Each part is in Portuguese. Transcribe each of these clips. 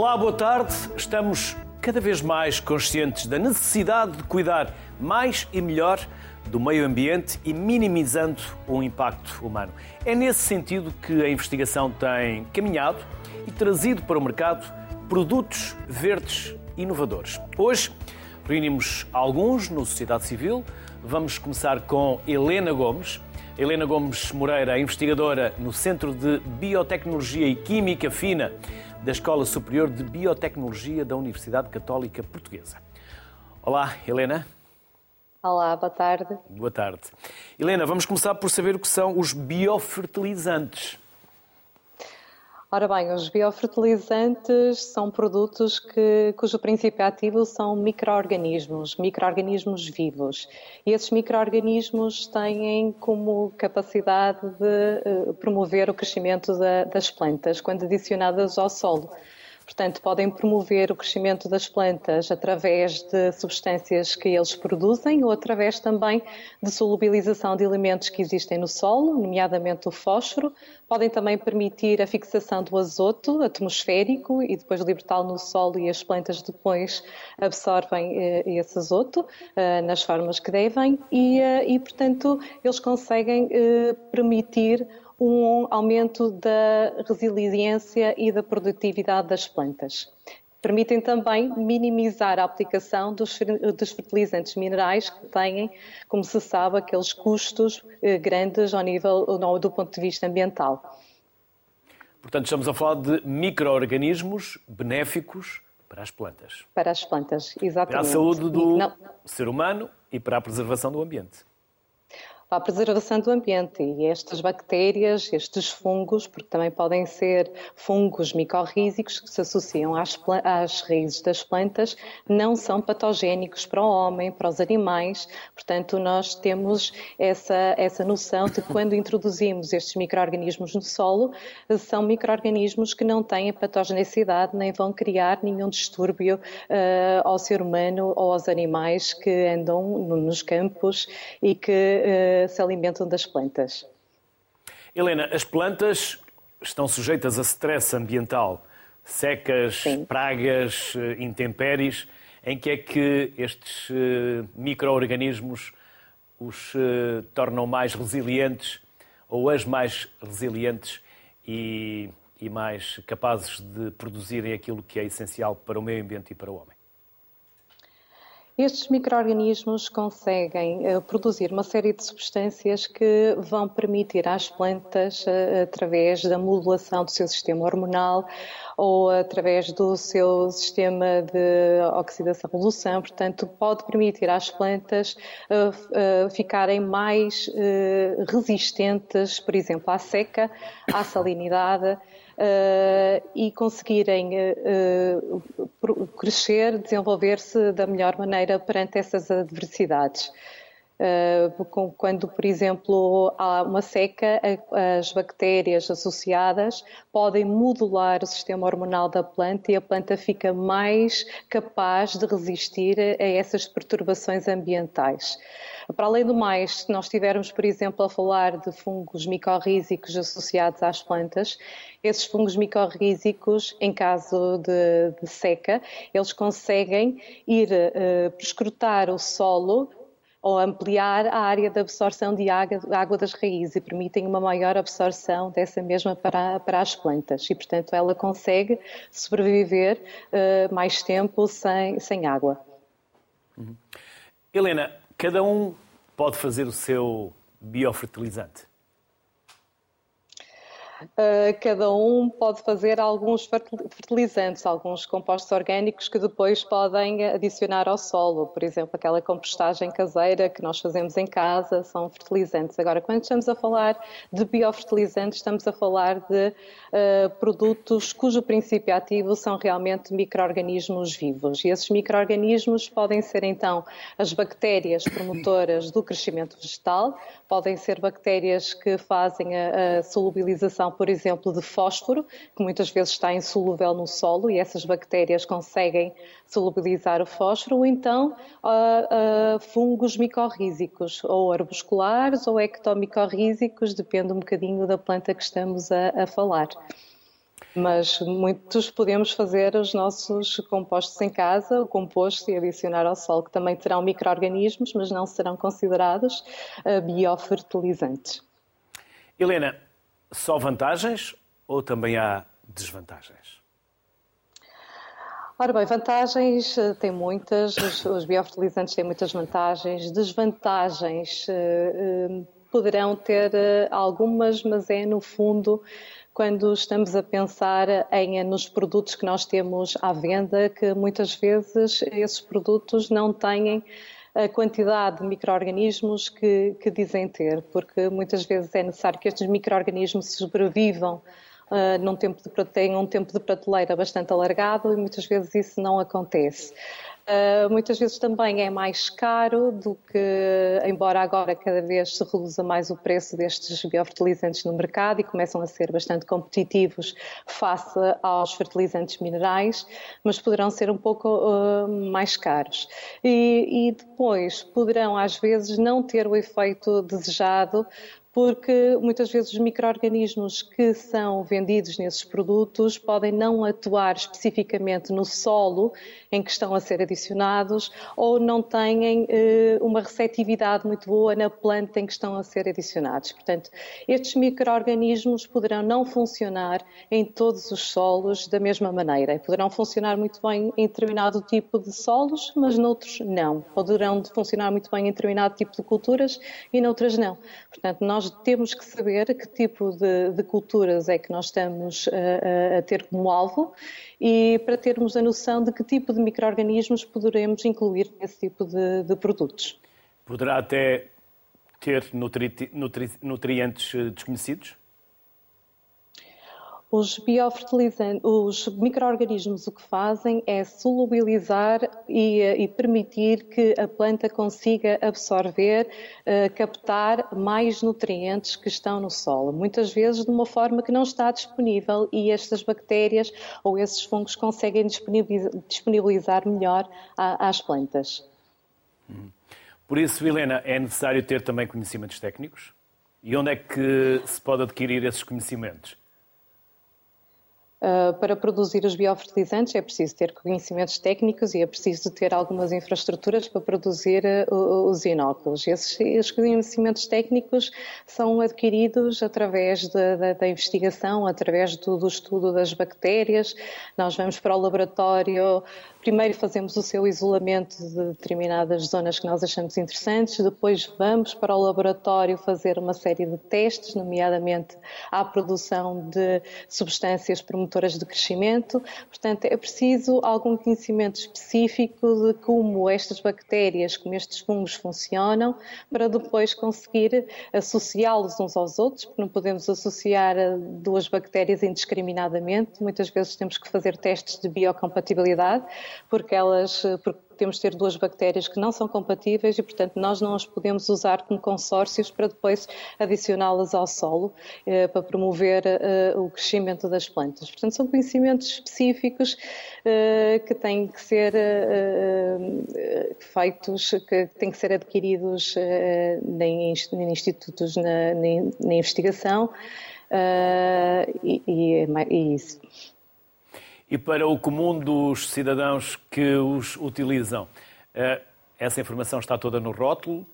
Olá, boa tarde. Estamos cada vez mais conscientes da necessidade de cuidar mais e melhor do meio ambiente e minimizando o impacto humano. É nesse sentido que a investigação tem caminhado e trazido para o mercado produtos verdes inovadores. Hoje reunimos alguns no Sociedade Civil. Vamos começar com Helena Gomes. Helena Gomes Moreira é investigadora no Centro de Biotecnologia e Química Fina da Escola Superior de Biotecnologia da Universidade Católica Portuguesa. Olá, Helena. Olá, boa tarde. Boa tarde. Helena, vamos começar por saber o que são os biofertilizantes. Ora bem, os biofertilizantes são produtos que, cujo princípio ativo são micro-organismos, micro-organismos vivos. E esses micro-organismos têm como capacidade de uh, promover o crescimento da, das plantas quando adicionadas ao solo. Portanto, podem promover o crescimento das plantas através de substâncias que eles produzem ou através também de solubilização de elementos que existem no solo, nomeadamente o fósforo. Podem também permitir a fixação do azoto atmosférico e depois libertá-lo no solo e as plantas depois absorvem eh, esse azoto eh, nas formas que devem e, eh, e portanto, eles conseguem permitir um aumento da resiliência e da produtividade das plantas. Permitem também minimizar a aplicação dos, dos fertilizantes minerais que têm, como se sabe, aqueles custos eh, grandes ao nível do ponto de vista ambiental. Portanto, estamos a falar de micro-organismos benéficos para as plantas. Para as plantas, exatamente. Para a saúde do ser humano e para a preservação do ambiente para a preservação do ambiente. E estas bactérias, estes fungos, porque também podem ser fungos micorrízicos que se associam às, às raízes das plantas, não são patogénicos para o homem, para os animais. Portanto, nós temos essa, essa noção de que quando introduzimos estes micro-organismos no solo, são micro-organismos que não têm patogenicidade nem vão criar nenhum distúrbio uh, ao ser humano ou aos animais que andam nos campos e que uh, se alimentam das plantas. Helena, as plantas estão sujeitas a stress ambiental, secas, Sim. pragas, eh, intempéries. Em que é que estes eh, micro-organismos os eh, tornam mais resilientes ou as mais resilientes e, e mais capazes de produzirem aquilo que é essencial para o meio ambiente e para o homem? Estes micro-organismos conseguem uh, produzir uma série de substâncias que vão permitir às plantas, uh, através da modulação do seu sistema hormonal ou através do seu sistema de oxidação-redução, portanto, pode permitir às plantas uh, ficarem mais resistentes, por exemplo, à seca, à salinidade e conseguirem uh, crescer, desenvolver-se da melhor maneira perante essas adversidades. Uh, quando, por exemplo, há uma seca, as bactérias associadas podem modular o sistema hormonal da planta e a planta fica mais capaz de resistir a essas perturbações ambientais. Para além do mais, se nós estivermos, por exemplo, a falar de fungos micorrízicos associados às plantas, esses fungos micorrízicos, em caso de, de seca, eles conseguem ir uh, prescrutar o solo ou ampliar a área de absorção de água, água, das raízes e permitem uma maior absorção dessa mesma para, para as plantas. E, portanto, ela consegue sobreviver uh, mais tempo sem, sem água. Uhum. Helena, cada um pode fazer o seu biofertilizante? Uh, cada um pode fazer alguns fertilizantes, alguns compostos orgânicos que depois podem adicionar ao solo. Por exemplo, aquela compostagem caseira que nós fazemos em casa são fertilizantes. Agora, quando estamos a falar de biofertilizantes, estamos a falar de uh, produtos cujo princípio ativo são realmente micro-organismos vivos. E esses micro-organismos podem ser, então, as bactérias promotoras do crescimento vegetal, podem ser bactérias que fazem a, a solubilização por exemplo, de fósforo, que muitas vezes está insolúvel no solo e essas bactérias conseguem solubilizar o fósforo, ou então uh, uh, fungos micorrízicos, ou arbusculares ou ectomicorrízicos, depende um bocadinho da planta que estamos a, a falar. Mas muitos podemos fazer os nossos compostos em casa, o composto e adicionar ao solo, que também terão micro-organismos, mas não serão considerados uh, biofertilizantes. Helena, só vantagens ou também há desvantagens? Ora bem, vantagens eh, tem muitas, os, os biofertilizantes têm muitas vantagens, desvantagens uh, uh, poderão ter algumas, mas é no fundo quando estamos a pensar em, nos produtos que nós temos à venda, que muitas vezes esses produtos não têm a quantidade de micro-organismos que, que, dizem ter, porque muitas vezes é necessário que estes micro-organismos sobrevivam uh, num tempo de, tenham um tempo de prateleira bastante alargado e muitas vezes isso não acontece. Uh, muitas vezes também é mais caro do que, embora agora cada vez se reduza mais o preço destes biofertilizantes no mercado e começam a ser bastante competitivos face aos fertilizantes minerais, mas poderão ser um pouco uh, mais caros. E, e depois poderão às vezes não ter o efeito desejado porque muitas vezes os micro-organismos que são vendidos nesses produtos podem não atuar especificamente no solo em que estão a ser adicionados ou não têm eh, uma receptividade muito boa na planta em que estão a ser adicionados. Portanto, estes micro-organismos poderão não funcionar em todos os solos da mesma maneira. Poderão funcionar muito bem em determinado tipo de solos, mas noutros não. Poderão funcionar muito bem em determinado tipo de culturas e noutras não. Portanto, nós temos que saber que tipo de, de culturas é que nós estamos a, a, ter como alvo e para termos a noção de que tipo de micro-organismos poderemos incluir nesse tipo de, de produtos. Poderá até ter nutri, nutri, nutrientes eh, desconhecidos? Os biofertilizantes, os micro-organismos o que fazem é solubilizar e, e, permitir que a planta consiga absorver, uh, captar mais nutrientes que estão no solo, muitas vezes de uma forma que não está disponível e estas bactérias ou esses fungos conseguem disponibilizar, disponibilizar melhor a, às plantas. Por isso, Helena, é necessário ter também conhecimentos técnicos? E onde é que se pode adquirir esses conhecimentos? Uh, para produzir os biofertilizantes é preciso ter conhecimentos técnicos e é preciso ter algumas infraestruturas para produzir uh, os inóculos. Esses, conhecimentos técnicos são adquiridos através de, da investigação, através do, do, estudo das bactérias. Nós vamos para o laboratório Primeiro fazemos o seu isolamento de determinadas zonas que nós achamos interessantes, depois vamos para o laboratório fazer uma série de testes, nomeadamente à produção de substâncias promotoras de crescimento. Portanto, é preciso algum conhecimento específico de como estas bactérias, como estes fungos funcionam, para depois conseguir associá-los uns aos outros, porque não podemos associar duas bactérias indiscriminadamente. Muitas vezes temos que fazer testes de biocompatibilidade porque elas porque temos de ter duas bactérias que não são compatíveis e, portanto, nós não as podemos usar como consórcios para depois adicioná-las ao solo eh, para promover eh, o crescimento das plantas. Portanto, são conhecimentos específicos eh, que têm que ser eh, eh, feitos, que têm que ser adquiridos eh, em, institutos na, na, na investigação e, e, e isso e para o comum dos cidadãos que os utilizam. Eh, essa informação está toda no rótulo?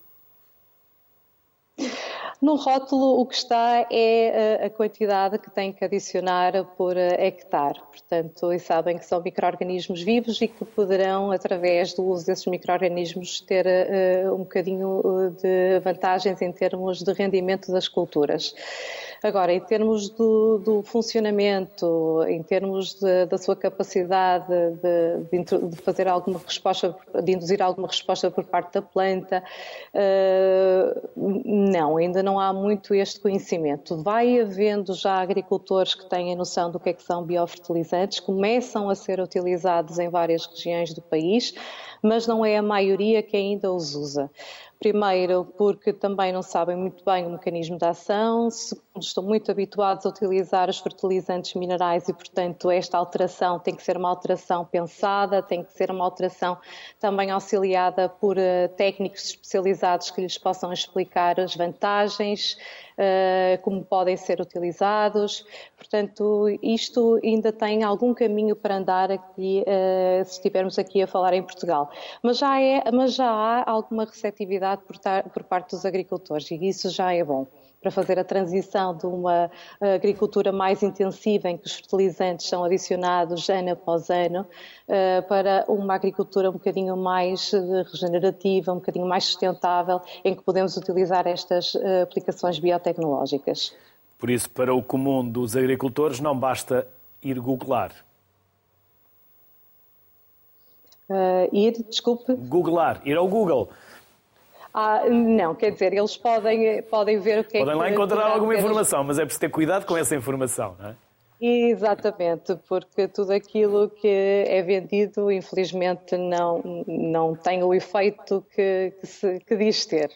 No rótulo, o que está é eh, a quantidade que tem que adicionar por eh, hectare. Portanto, e sabem que são micro-organismos vivos e que poderão, através do uso desses micro-organismos, ter um bocadinho de vantagens em termos de rendimento das culturas. Agora, em termos do, do funcionamento, em termos de, da sua capacidade de, de, fazer alguma resposta, de induzir alguma resposta por parte da planta, uh, não, ainda não há muito este conhecimento. Vai havendo já agricultores que têm a noção do que é que são biofertilizantes, começam a ser utilizados em várias regiões do país, mas não é a maioria que ainda os usa. Primeiro, porque também não sabem muito bem o mecanismo de ação. Segundo, estão muito habituados a utilizar os fertilizantes minerais e, portanto, esta alteração tem que ser uma alteração pensada, tem que ser uma alteração também auxiliada por uh, técnicos especializados que lhes possam explicar as vantagens, como podem ser utilizados. Portanto, isto ainda tem algum caminho para andar aqui, uh, se estivermos aqui a falar em Portugal. Mas já, é, mas já há alguma receptividade por, tar, por parte dos agricultores e isso já é bom para fazer a transição de uma agricultura mais intensiva, em que os fertilizantes são adicionados ano após ano, eh, para uma agricultura um bocadinho mais eh, regenerativa, um bocadinho mais sustentável, em que podemos utilizar estas eh, aplicações biotecnológicas. Por isso, para o comum dos agricultores, não basta ir googlar. Uh, ir, desculpe? Googlar, ir ao Google. Ah, não, quer dizer, eles podem, podem ver o que podem é que... Podem lá encontrar alguma informação, mas é preciso ter cuidado com essa informação, não é? Exatamente, porque tudo aquilo que é vendido, infelizmente, não, não tem o efeito que, que, se, que diz ter.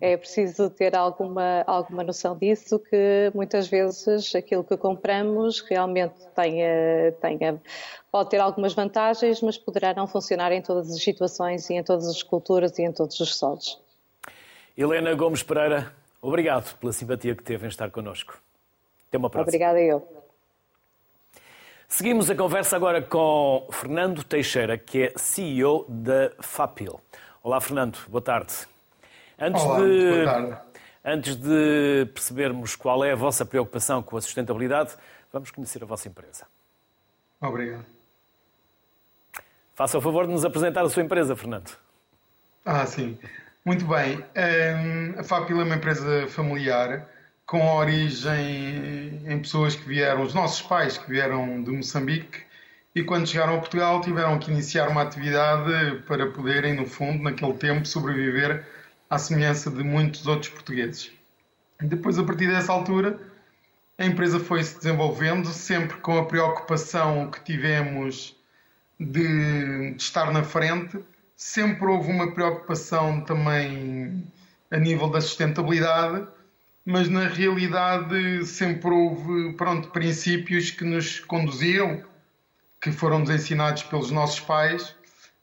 É preciso ter alguma, alguma noção disso, que muitas vezes aquilo que compramos realmente tenha, tenha, pode ter algumas vantagens, mas poderá não funcionar em todas as situações e em todas as culturas e em todos os solos. Helena Gomes Pereira, obrigado pela simpatia que teve em estar connosco. Até uma próxima. Obrigada eu. Seguimos a conversa agora com Fernando Teixeira, que é CEO da FAPIL. Olá, Fernando, boa tarde. Antes Olá, de... boa tarde. Antes de percebermos qual é a vossa preocupação com a sustentabilidade, vamos conhecer a vossa empresa. Obrigado. Faça o favor de nos apresentar a sua empresa, Fernando. Ah, sim. Muito bem. A FAPIL é uma empresa familiar com origem em pessoas que vieram, os nossos pais que vieram de Moçambique e quando chegaram a Portugal tiveram que iniciar uma atividade para poderem, no fundo, naquele tempo, sobreviver à semelhança de muitos outros portugueses. Depois, a partir dessa altura, a empresa foi se desenvolvendo, sempre com a preocupação que tivemos de, de estar na frente sempre houve uma preocupação também a nível da sustentabilidade, mas na realidade sempre houve pronto, princípios que nos conduziam, que foram-nos ensinados pelos nossos pais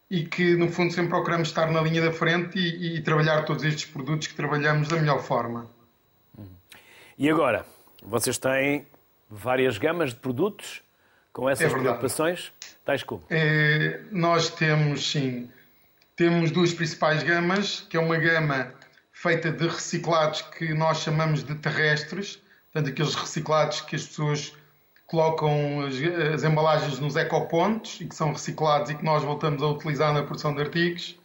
e que no fundo sempre procuramos estar na linha da frente e, e trabalhar todos estes produtos que trabalhamos da melhor forma. E agora, vocês têm várias gamas de produtos com essas é preocupações, tais como? É, nós temos sim temos duas principais gamas, que é uma gama feita de reciclados que nós chamamos de terrestres, portanto, aqueles reciclados que as pessoas colocam as, as, embalagens nos ecopontos e que são reciclados e que nós voltamos a utilizar na produção de artigos.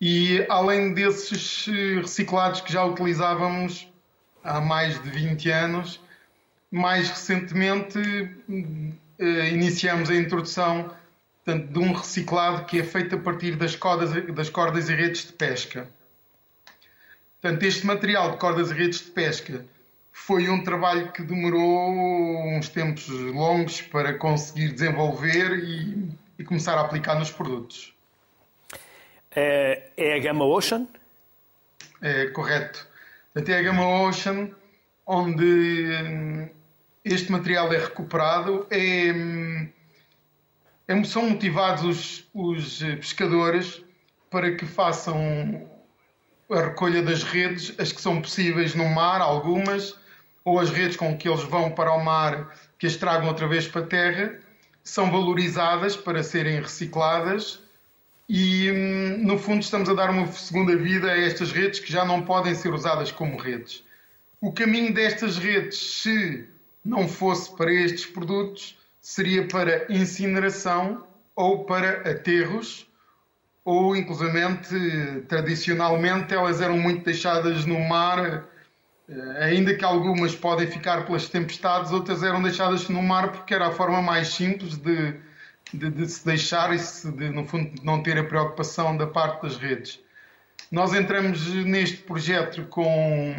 E além desses eh, reciclados que já utilizávamos há mais de 20 anos, mais recentemente eh, iniciamos a introdução portanto, de um reciclado que é feito a partir das cordas, das cordas e redes de pesca. Portanto, este material de cordas e redes de pesca foi um trabalho que demorou uns tempos longos para conseguir desenvolver e, e começar a aplicar nos produtos. É, é, a Gama Ocean? É correto. Portanto, é a Gama Ocean, onde hum, este material é recuperado. É, hum, é são motivados os, os eh, pescadores para que façam a recolha das redes, as que são possíveis no mar, algumas, ou as redes com que eles vão para o mar, que as tragam outra vez para a terra, são valorizadas para serem recicladas e, hum, no fundo, estamos a dar uma segunda vida a estas redes que já não podem ser usadas como redes. O caminho destas redes, se não fosse para estes produtos, seria para incineração ou para aterros, ou inclusivamente, tradicionalmente, elas eram muito deixadas no mar, eh, ainda que algumas podem ficar pelas tempestades, outras eram deixadas no mar porque era a forma mais simples de, de, de se deixar e se, de, no fundo, não ter a preocupação da parte das redes. Nós entramos neste projeto com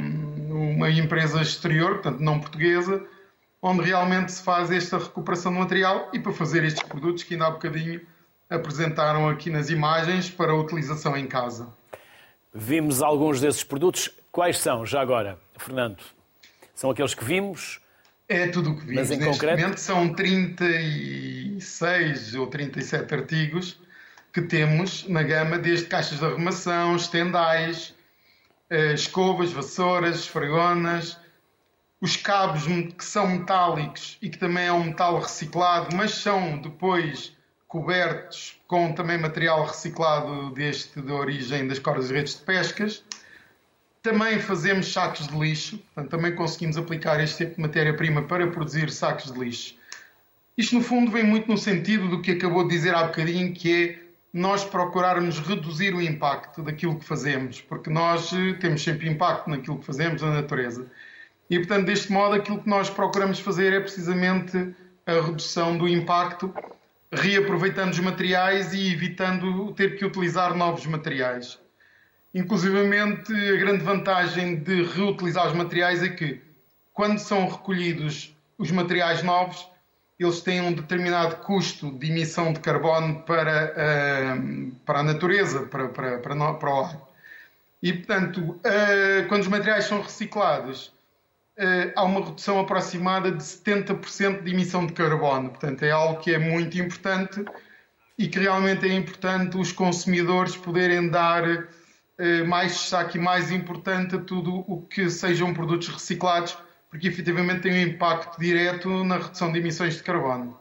uma empresa exterior, portanto não portuguesa, onde realmente se faz esta recuperação do material e para fazer estes produtos que ainda há bocadinho apresentaram aqui nas imagens para utilização em casa. Vimos alguns desses produtos. Quais são, já agora, Fernando? São aqueles que vimos? É tudo o que vimos. Mas em Neste concreto? momento são 36 ou 37 artigos que temos na gama, desde caixas de arrumação, estendais, eh, escovas, vassouras, esfregonas, os cabos que são metálicos e que também é um metal reciclado, mas são depois cobertos com também material reciclado deste de origem das cordas e redes de pescas. Também fazemos sacos de lixo, portanto, também conseguimos aplicar este tipo de matéria-prima para produzir sacos de lixo. Isto, no fundo, vem muito no sentido do que acabou de dizer há bocadinho, que é nós procurarmos reduzir o impacto daquilo que fazemos, porque nós eh, temos sempre impacto naquilo que fazemos na natureza. E, portanto, deste modo, aquilo que nós procuramos fazer é precisamente a redução do impacto, reaproveitando os materiais e evitando ter que utilizar novos materiais. Inclusivamente, a grande vantagem de reutilizar os materiais é que, quando são recolhidos os materiais novos, eles têm um determinado custo de emissão de carbono para, uh, para a natureza, para, para, para, para o ar. E, portanto, uh, quando os materiais são reciclados, uh, há uma redução aproximada de 70% de emissão de carbono. Portanto, é algo que é muito importante e que realmente é importante os consumidores poderem dar uh, mais destaque e mais importante a tudo o que sejam produtos reciclados, porque efetivamente tem um impacto direto na redução de emissões de carbono.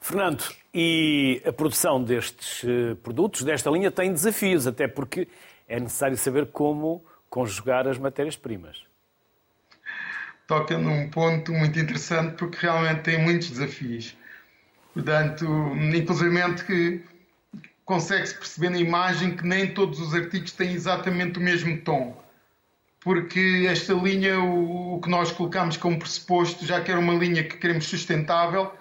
Fernando, e a produção destes eh, produtos, desta linha, tem desafios, até porque é necessário saber como conjugar as matérias-primas toca num ponto muito interessante porque realmente tem muitos desafios. Portanto, inclusive que consegue-se perceber na imagem que nem todos os artigos têm exatamente o mesmo tom. Porque esta linha, o, que nós colocamos como pressuposto, já que era uma linha que queremos sustentável,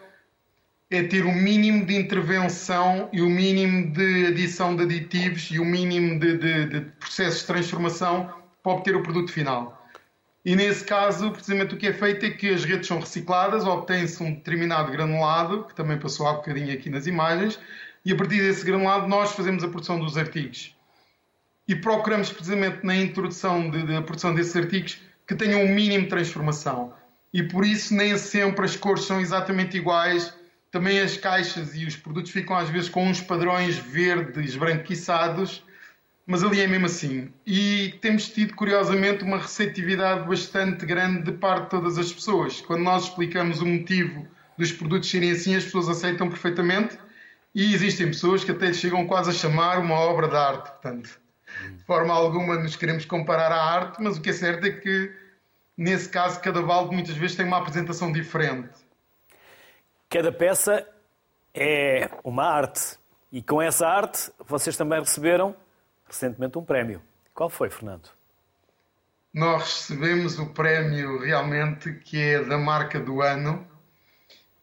é ter o mínimo de intervenção e o mínimo de adição de aditivos e o mínimo de, de, de processos de transformação para obter o produto final. E nesse caso, precisamente o que é feito é que as redes são recicladas, obtém-se um determinado granulado, que também passou há bocadinho aqui nas imagens, e a partir desse granulado nós fazemos a produção dos artigos. E procuramos precisamente na introdução da de, produção desses artigos que tenham um mínimo de transformação. E por isso nem sempre as cores são exatamente iguais, também as caixas e os produtos ficam às vezes com uns padrões verdes branquiçados, mas ali é mesmo assim. E temos tido, curiosamente, uma receptividade bastante grande de parte de todas as pessoas. Quando nós explicamos o motivo dos produtos serem assim, as pessoas aceitam perfeitamente e existem pessoas que até chegam quase a chamar uma obra de arte. Portanto, de forma alguma nos queremos comparar à arte, mas o que é certo é que, nesse caso, cada balde muitas vezes tem uma apresentação diferente. Cada peça é uma arte. E com essa arte, vocês também receberam recentemente um prémio. Qual foi, Fernando? Nós recebemos o prémio realmente que é da marca do ano.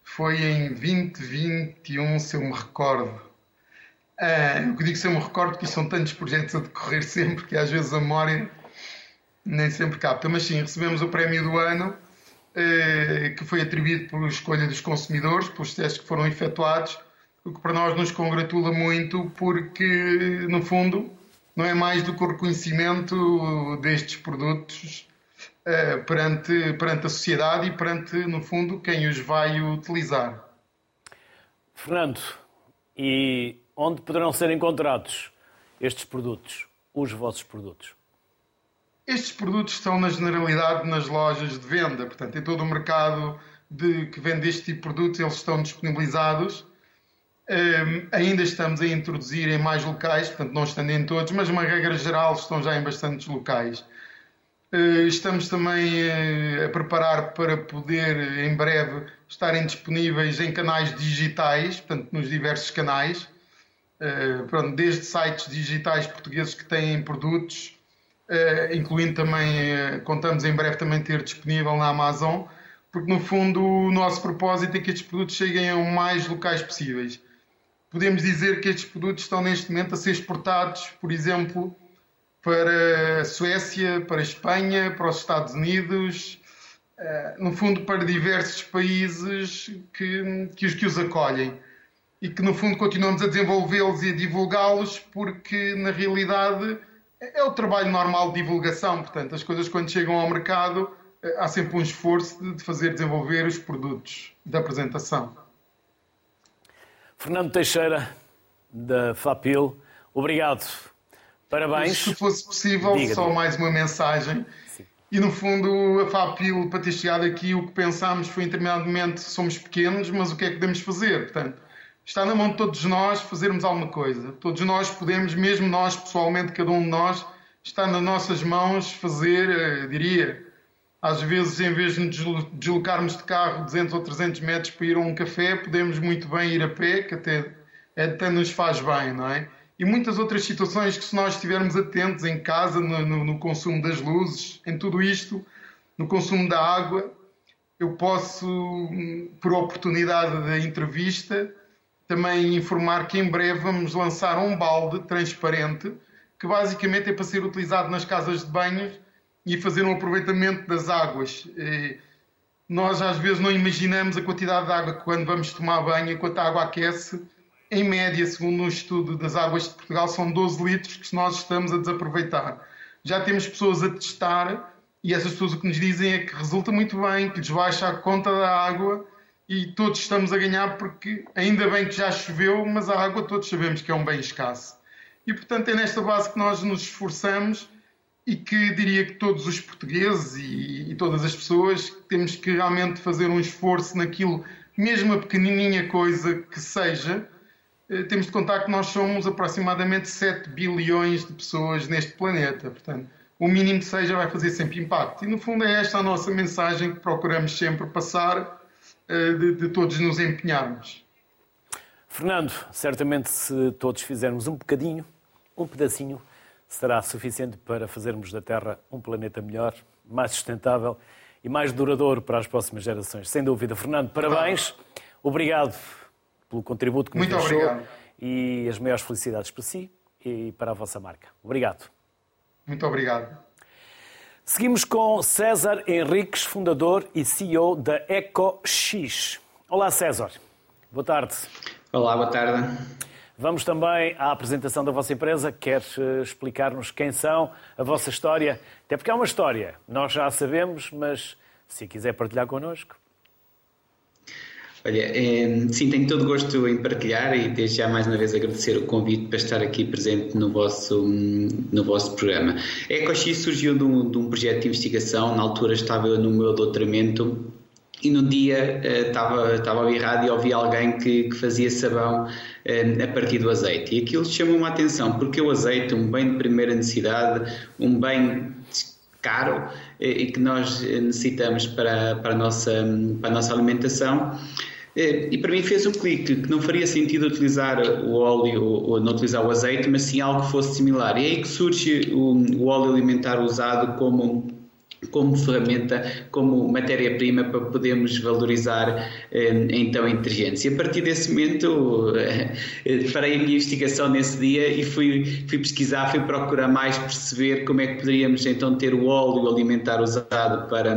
Foi em 2021, se eu me recordo. Ah, eu digo se eu me recordo porque são tantos projetos a decorrer sempre que às vezes a memória nem sempre capta. Mas sim, recebemos o prémio do ano ah, que foi atribuído por escolha dos consumidores, pelos testes que foram efetuados, o que para nós nos congratula muito porque, no fundo, não é mais do que o reconhecimento destes produtos uh, perante, perante a sociedade e perante, no fundo, quem os vai utilizar. Fernando, e onde poderão ser encontrados estes produtos, os vossos produtos? Estes produtos estão, na generalidade, nas lojas de venda. Portanto, em todo o mercado de, que vende este tipo de produtos, eles estão disponibilizados um, ainda estamos a introduzir em mais locais, portanto, não estando em todos, mas uma regra geral estão já em bastantes locais. Uh, estamos também uh, a preparar para poder, em breve, estarem disponíveis em canais digitais, portanto, nos diversos canais, uh, pronto, desde sites digitais portugueses que têm produtos, incluindo também, contamos em breve também ter disponível na Amazon, porque no fundo o nosso propósito é que estes produtos cheguem a mais locais possíveis podemos dizer que estes produtos estão neste momento a ser exportados, por exemplo, para a Suécia, para a Espanha, para os Estados Unidos, eh, no fundo para diversos países que, que, os, que os acolhem e que no fundo continuamos a desenvolvê-los e a divulgá-los porque na realidade é o trabalho normal de divulgação, portanto, as coisas quando chegam ao mercado eh, há sempre um esforço de fazer desenvolver os produtos da apresentação. Fernando Teixeira, da FAPIL, obrigado. Parabéns. Se fosse possível, só mais uma mensagem. Sim. E no fundo, a FAPIL, para ter chegado aqui, o que pensámos foi, em determinado momento, somos pequenos, mas o que é que podemos fazer? Portanto, está na mão de todos nós fazermos alguma coisa. Todos nós podemos, mesmo nós, pessoalmente, cada um de nós, está nas nossas mãos fazer, eh, diria, às vezes, em vez de nos deslocarmos de carro 200 ou 300 metros para ir a um café, podemos muito bem ir a pé, que até, até nos faz bem, não é? E muitas outras situações que, se nós estivermos atentos em casa, no, no, no consumo das luzes, em tudo isto, no consumo da água, eu posso, por oportunidade da entrevista, também informar que em breve vamos lançar um balde transparente que basicamente é para ser utilizado nas casas de banhos e fazer um aproveitamento das águas. Nós às vezes não imaginamos a quantidade de água que quando vamos tomar banho, enquanto a água aquece, em média, segundo um estudo das águas de Portugal, são 12 litros que nós estamos a desaproveitar. Já temos pessoas a testar e essas pessoas o que nos dizem é que resulta muito bem, que lhes baixa a conta da água e todos estamos a ganhar porque ainda bem que já choveu, mas a água todos sabemos que é um bem escasso. E portanto é nesta base que nós nos esforçamos e que diria que todos os portugueses e, e todas as pessoas temos que realmente fazer um esforço naquilo, mesmo a pequenininha coisa que seja, eh, temos de contar que nós somos aproximadamente 7 bilhões de pessoas neste planeta. Portanto, o mínimo que seja vai fazer sempre impacto. E, no fundo, é esta a nossa mensagem que procuramos sempre passar, eh, de, de todos nos empenharmos. Fernando, certamente se todos fizermos um bocadinho, um pedacinho, será suficiente para fazermos da Terra um planeta melhor, mais sustentável e mais duradouro para as próximas gerações. Sem dúvida. Fernando, parabéns. Obrigado pelo contributo que nos Muito deixou obrigado. e as maiores felicidades para si e para a vossa marca. Obrigado. Muito obrigado. Seguimos com César Henriques, fundador e CEO da EcoX. Olá, César. Boa tarde. Olá, boa tarde. Vamos também à apresentação da vossa empresa. Quer eh, explicar-nos quem são, a vossa história? Até porque é uma história, nós já a sabemos, mas se quiser partilhar connosco. Olha, é, sim, tenho todo gosto em partilhar e desde já mais uma vez agradecer o convite para estar aqui presente no vosso, no vosso programa. A EcoX surgiu de um, de um projeto de investigação, na altura estava eu no meu doutoramento e num dia estava, estava a ouvir rádio e ouvi alguém que, que fazia sabão uh, a partir do azeite. E aquilo chamou-me a atenção, porque o azeite, um bem de primeira necessidade, um bem caro uh, e que nós necessitamos para, para, a nossa, para a nossa alimentação, e para mim fez um clique que não faria sentido utilizar o óleo ou não utilizar o azeite, mas sim algo que fosse similar. E é aí que surge o, o óleo alimentar usado como como ferramenta, como matéria-prima para podermos valorizar eh, então a inteligência. E a partir desse momento eh, farei a minha investigação nesse dia e fui, fui pesquisar, fui procurar mais perceber como é que poderíamos então ter o óleo alimentar usado para,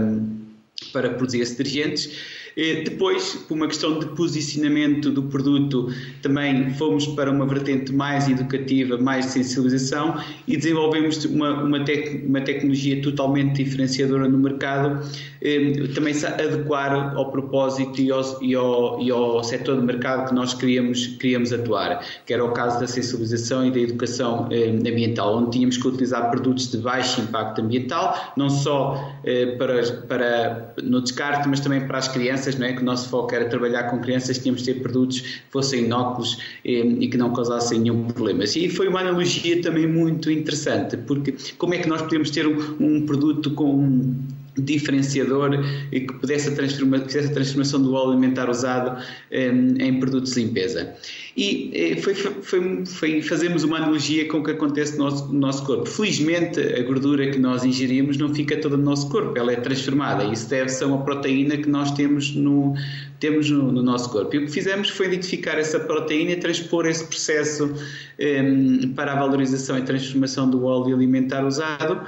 para produzir esses detergentes depois, por uma questão de posicionamento do produto, também fomos para uma vertente mais educativa, mais de sensibilização e desenvolvemos uma, uma, tec, uma tecnologia totalmente diferenciadora no mercado, eh, também se adequar ao propósito e ao, e, ao, e ao setor de mercado que nós queríamos, queríamos atuar, que era o caso da sensibilização e da educação eh, ambiental, onde tínhamos que utilizar produtos de baixo impacto ambiental, não só eh, para, para no descarte, mas também para as crianças crianças, não é? que o nosso foco era trabalhar com crianças, tínhamos de ter produtos que fossem inóculos e, eh, e que não causassem nenhum problema. E foi uma analogia também muito interessante, porque como é que nós podemos ter um, um produto com diferenciador e que pudesse a, transforma, que a transformação do óleo alimentar usado em, em produtos de limpeza. E eh, foi, foi, foi, uma analogia com o que acontece no nosso, no nosso corpo. Felizmente, a gordura que nós ingerimos não fica toda no nosso corpo, ela é transformada. Isso deve-se a uma proteína que nós temos no, temos no, no, nosso corpo. E o que fizemos foi identificar essa proteína e transpor esse processo um, para a valorização e transformação do óleo alimentar usado.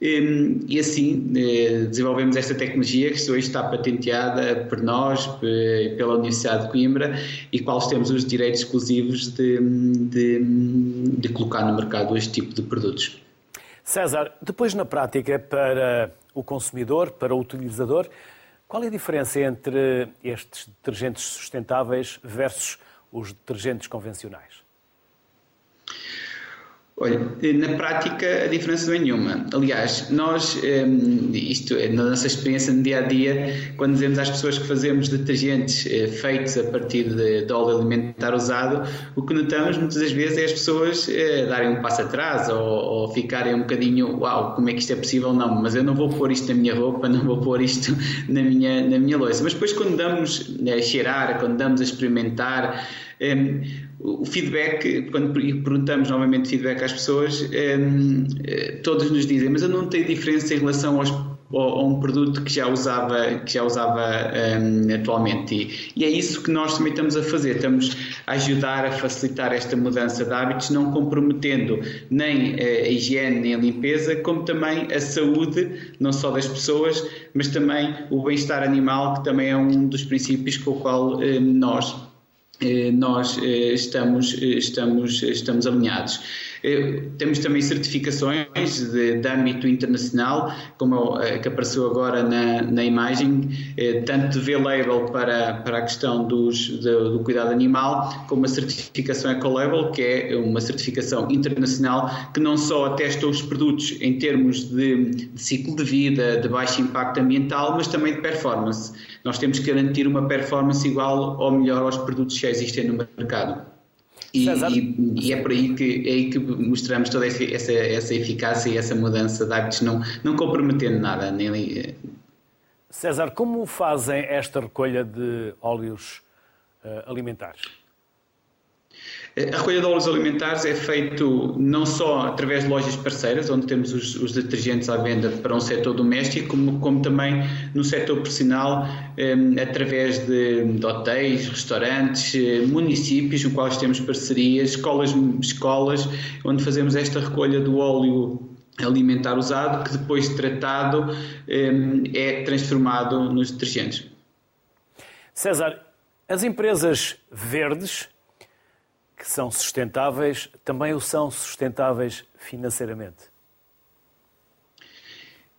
Um, e assim eh, desenvolvemos esta tecnologia que hoje está patenteada por nós, pela Universidade de Coimbra, e quais temos os direitos exclusivos de, de, de colocar no mercado este tipo de produtos. César, depois na prática, para o consumidor, para o utilizador, qual é a diferença entre estes detergentes sustentáveis versus os detergentes convencionais? Olha, na prática a diferença não é nenhuma. Aliás, nós, ehm, isto é na nossa experiência no dia a dia, quando dizemos às pessoas que fazemos detergentes eh, feitos a partir de, óleo alimentar usado, o que notamos muitas das vezes é as pessoas eh, darem um passo atrás ou, ou ficarem um bocadinho, uau, como é que isto é possível? Não, mas eu não vou pôr isto na minha roupa, não vou pôr isto na minha, na minha louça. Mas depois, quando damos a cheirar, quando damos a experimentar, um, o feedback, quando perguntamos novamente feedback às pessoas, um, eh, todos nos dizem, mas eu não tenho diferença em relação aos a um produto que já usava, que já usava um, atualmente. E, e, é isso que nós também estamos a fazer. Estamos a ajudar a facilitar esta mudança de hábitos, não comprometendo nem a higiene nem a limpeza, como também a saúde, não só das pessoas, mas também o bem-estar animal, que também é um dos princípios com o qual um, nós eh, nós eh, estamos, eh, estamos, estamos alinhados. Temos também certificações de, de âmbito internacional, como a que apareceu agora na, na imagem, tanto de V-Label para, para a questão dos, do, do, cuidado animal, como a certificação Eco-Label, que é uma certificação internacional que não só atesta os produtos em termos de, de ciclo de vida, de baixo impacto ambiental, mas também de performance. Nós temos que garantir uma performance igual ou melhor aos produtos que já existem no mercado. E, e, e, é por aí que, é aí que mostramos toda essa, essa, essa eficácia e essa mudança de hábitos, não, não comprometendo nada. Nem... César, como fazem esta recolha de óleos uh, alimentares? A recolha de óleos alimentares é feito não só através de lojas parceiras, onde temos os, os detergentes à venda para um setor doméstico, como, como também no setor profissional, um, através de, de, hotéis, restaurantes, eh, municípios, com quais temos parcerias, escolas, escolas, onde fazemos esta recolha do óleo alimentar usado, que depois de tratado um, é transformado nos detergentes. César, as empresas verdes que são sustentáveis também o são sustentáveis financeiramente?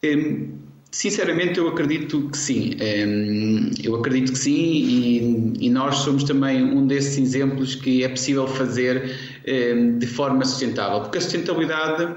Hum, sinceramente, eu acredito que sim. Hum, eu acredito que sim, e, nós somos também um desses exemplos que é possível fazer hum, de forma sustentável, porque a sustentabilidade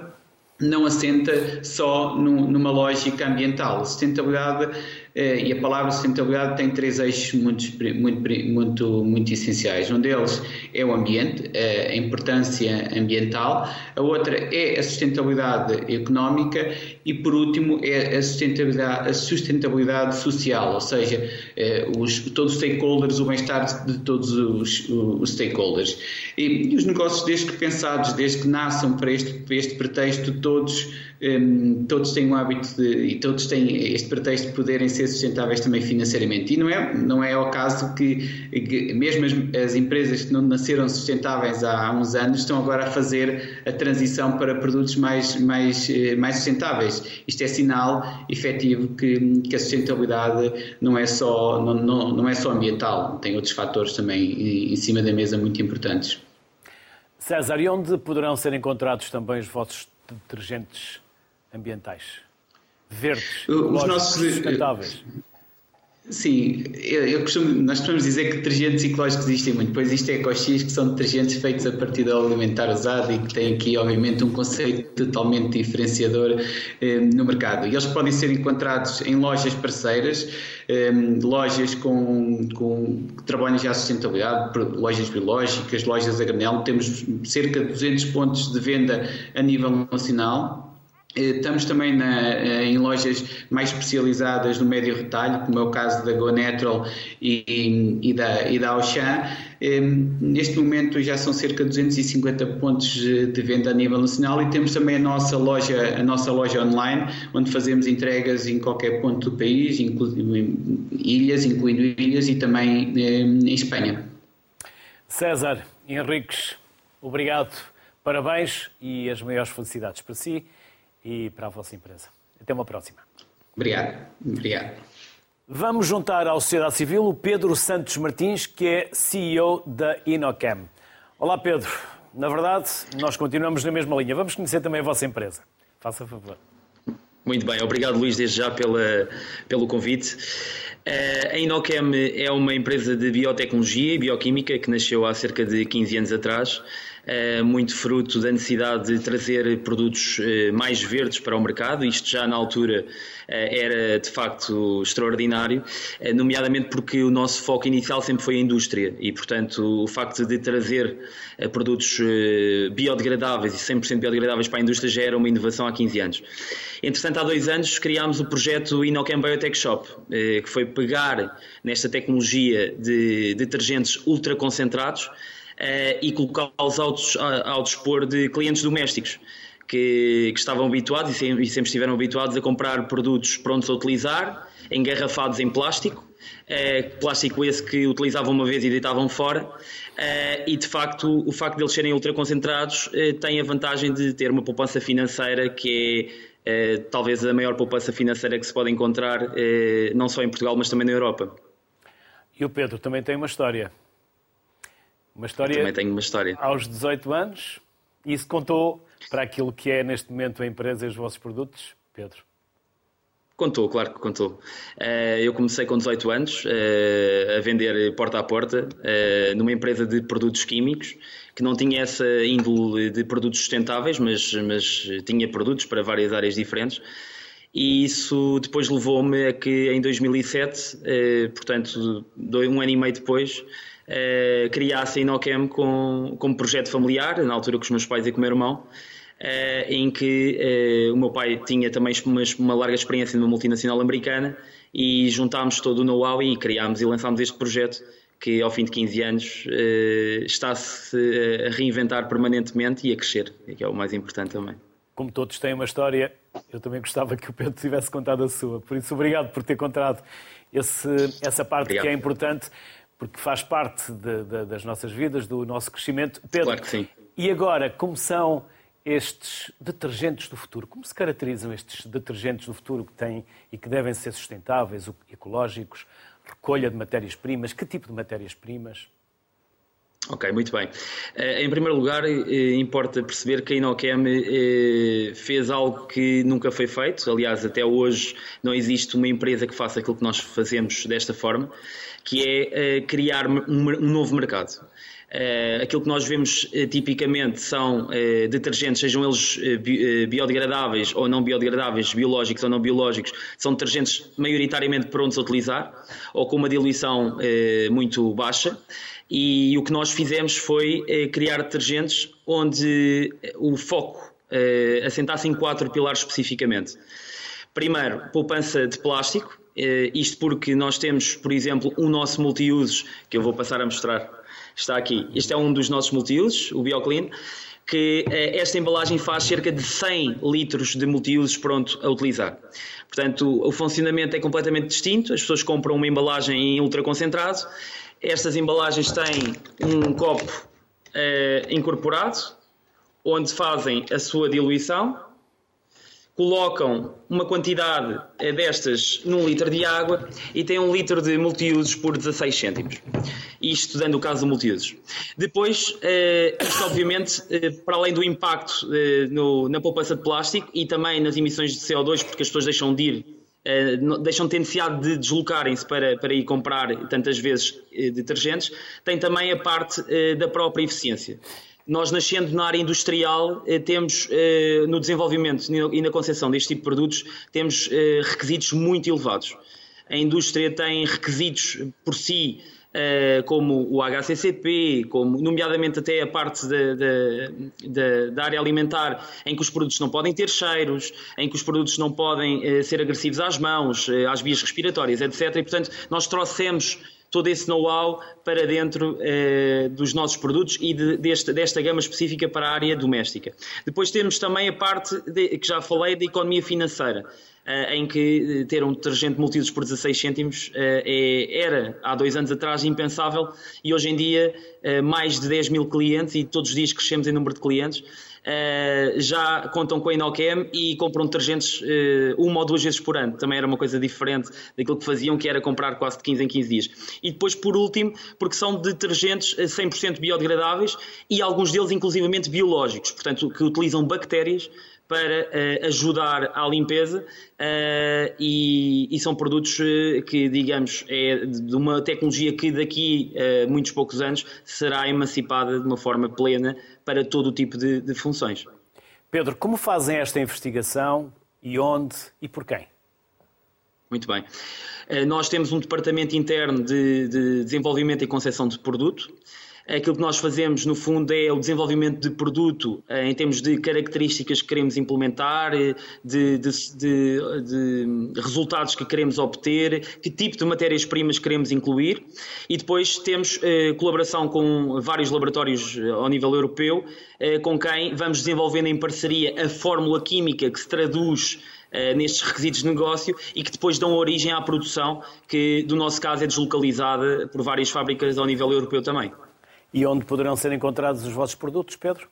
não assenta só numa lógica ambiental. A sustentabilidade e a palavra sustentabilidade tem três eixos muito, muito, muito, muito essenciais. Um deles é o ambiente, a importância ambiental, a outra é a sustentabilidade económica e, por último, é a sustentabilidade, a sustentabilidade social, ou seja, eh, os, todos os stakeholders, o bem-estar de todos os, os stakeholders. E, e, os negócios, desde que pensados, desde que nasçam para este, para este pretexto, todos um, todos têm o hábito de, e todos têm este pretexto de poderem ser sustentáveis também financeiramente. E não é, não é ao caso que, que mesmo as, as, empresas que não nasceram sustentáveis há, há, uns anos estão agora a fazer a transição para produtos mais, mais, eh, mais sustentáveis. Isto é sinal efetivo que, que a sustentabilidade não é, só, não, não, não é só ambiental, tem outros fatores também em cima da mesa muito importantes. César, e onde poderão ser encontrados também os vossos detergentes ambientais, verdes, os nossos sustentáveis. Sim, eu, eu costumo, nós costumamos dizer que detergentes ecológicos existem muito, pois isto é EcoX, que são detergentes feitos a partir do alimentar usado e que têm aqui, obviamente, um conceito totalmente diferenciador eh, no mercado. E eles podem ser encontrados em lojas parceiras, eh, lojas com, com, que trabalham já a sustentabilidade, lojas biológicas, lojas a granel. Temos cerca de 200 pontos de venda a nível nacional eh, estamos também na, eh, em lojas mais especializadas no médio retalho, como é o caso da Go Natural e, e, da, e da Auchan. Eh, neste momento já são cerca de 250 pontos de venda a nível nacional e temos também a nossa loja, a nossa loja online, onde fazemos entregas em qualquer ponto do país, incluindo ilhas, incluindo ilhas e também em Espanha. César Henriques, obrigado, parabéns e as maiores felicidades para si e para a vossa empresa. Até uma próxima. Obrigado. Obrigado. Vamos juntar à sociedade civil o Pedro Santos Martins, que é CEO da Inocam. Olá, Pedro. Na verdade, nós continuamos na mesma linha. Vamos conhecer também a vossa empresa. Faça favor. Muito bem, obrigado Luís desde já pela, pelo convite. A Inochem é uma empresa de biotecnologia e bioquímica que nasceu há cerca de 15 anos atrás eh, muito fruto da necessidade de trazer produtos eh, mais verdes para o mercado. Isto já na altura eh, era de facto extraordinário, nomeadamente porque o nosso foco inicial sempre foi a indústria e, portanto, o facto de trazer produtos biodegradáveis e 100% biodegradáveis para a indústria já era uma inovação há 15 anos. Entretanto, há dois anos criámos o projeto Inochem Biotech Shop, que foi pegar nesta tecnologia de detergentes ultraconcentrados e colocá-los ao, ao dispor de clientes domésticos. Que, que, estavam habituados e sempre, e sempre, estiveram habituados a comprar produtos prontos a utilizar, engarrafados em plástico, eh, plástico esse que utilizavam uma vez e deitavam fora, eh, e de facto o facto de eles serem ultraconcentrados eh, tem a vantagem de ter uma poupança financeira que é talvez a maior poupança financeira que se pode encontrar, não só em Portugal, mas também na Europa. E o Pedro também tem uma história. Uma história. Eu também tenho uma história. Aos 18 anos, e isso contou para aquilo que é neste momento a empresa e os vossos produtos, Pedro? Contou, claro que contou. Eh, eu comecei com 18 anos eh, a vender porta a porta eh, numa empresa de produtos químicos que não tinha essa índole de produtos sustentáveis, mas, mas tinha produtos para várias áreas diferentes. E isso depois levou-me a que em 2007, portanto, um ano e meio depois, uh, criasse a Inochem com, como projeto familiar, na altura com os meus pais e com o meu irmão, uh, em que uh, o meu pai tinha também uma, uma, larga experiência numa multinacional americana e juntámos todo o know-how e criámos e lançámos este projeto que ao fim de 15 anos está-se a reinventar permanentemente e a crescer, que é o mais importante também. Como todos têm uma história, eu também gostava que o Pedro tivesse contado a sua. Por isso, obrigado por ter contado esse, essa parte obrigado. que é importante porque faz parte de, de, das nossas vidas, do nosso crescimento. Pedro, claro que sim. E agora, como são estes detergentes do futuro? Como se caracterizam estes detergentes do futuro que têm e que devem ser sustentáveis, ecológicos, recolha de matérias-primas? Que tipo de matérias-primas? Ok, muito bem. Eh, em primeiro lugar, eh, importa perceber que a Inochem eh, fez algo que nunca foi feito. Aliás, até hoje não existe uma empresa que faça aquilo que nós fazemos desta forma que é uh, criar um, novo mercado. Uh, aquilo que nós vemos uh, tipicamente são detergentes, sejam eles biodegradáveis ou não biodegradáveis, biológicos ou não biológicos, são detergentes maioritariamente prontos a utilizar ou com uma diluição muito baixa. E o que nós fizemos foi criar detergentes onde o foco assentasse em quatro pilares especificamente. Primeiro, poupança de plástico, eh, isto porque nós temos, por exemplo, o nosso multiusos, que eu vou passar a mostrar, está aqui. Este é um dos nossos multiusos, o BioClean, que eh, esta embalagem faz cerca de 100 litros de multiusos pronto a utilizar. Portanto, o funcionamento é completamente distinto, as pessoas compram uma embalagem em ultraconcentrado, estas embalagens têm um copo uh, incorporado, onde fazem a sua diluição, colocam uma quantidade eh, destas num litro de água e têm um litro de multiusos por 16 cêntimos. Isto dando o caso de multiusos. Depois, eh, isto obviamente, eh, para além do impacto na poupança de plástico e também nas emissões de CO2, porque as pessoas deixam de ir deixam de ter necessidade de deslocarem-se para, para ir comprar tantas vezes detergentes, tem também a parte da própria eficiência. Nós, nascendo na área industrial, eh, temos eh, no desenvolvimento e na concepção deste tipo de produtos, temos eh, requisitos muito elevados. A indústria tem requisitos por si, como o HCCP, como, nomeadamente até a parte da, da, área alimentar, em que os produtos não podem ter cheiros, em que os produtos não podem ser agressivos às mãos, às vias respiratórias, etc. E, portanto, nós trouxemos todo esse know-how para dentro eh, dos nossos produtos e de, desta, desta gama específica para a área doméstica. Depois temos também a parte de, que já falei da economia financeira. Uh, em que eh, ter um detergente multiusos por 16 cêntimos é, era, há dois anos atrás, impensável e hoje em dia mais de 10 mil clientes e todos os dias crescemos em número de clientes uh, já contam com a Inochem e compram detergentes uh, uma ou duas vezes por ano. Também era uma coisa diferente daquilo que faziam, que era comprar quase de 15 em 15 dias. E depois, por último, porque são detergentes 100% biodegradáveis e alguns deles inclusivamente biológicos, portanto, que utilizam bactérias para uh, ajudar à limpeza uh, e, e, são produtos que, digamos, é de uma tecnologia que daqui a muitos poucos anos será emancipada de uma forma plena para todo o tipo de, de funções. Pedro, como fazem esta investigação e onde e por quem? Muito bem. Nós temos um departamento interno de, de desenvolvimento e concepção de produto Aquilo que nós fazemos, no fundo, é o desenvolvimento de produto eh, em termos de características que queremos implementar, eh, de, de, de, de resultados que queremos obter, que tipo de matérias-primas queremos incluir. E depois temos eh, colaboração com vários laboratórios eh, ao nível europeu, eh, com quem vamos desenvolvendo em parceria a fórmula química que se traduz nestes requisitos de negócio e que depois dão origem à produção, que do nosso caso é deslocalizada por várias fábricas ao nível europeu também. E onde poderão ser encontrados os vossos produtos, Pedro?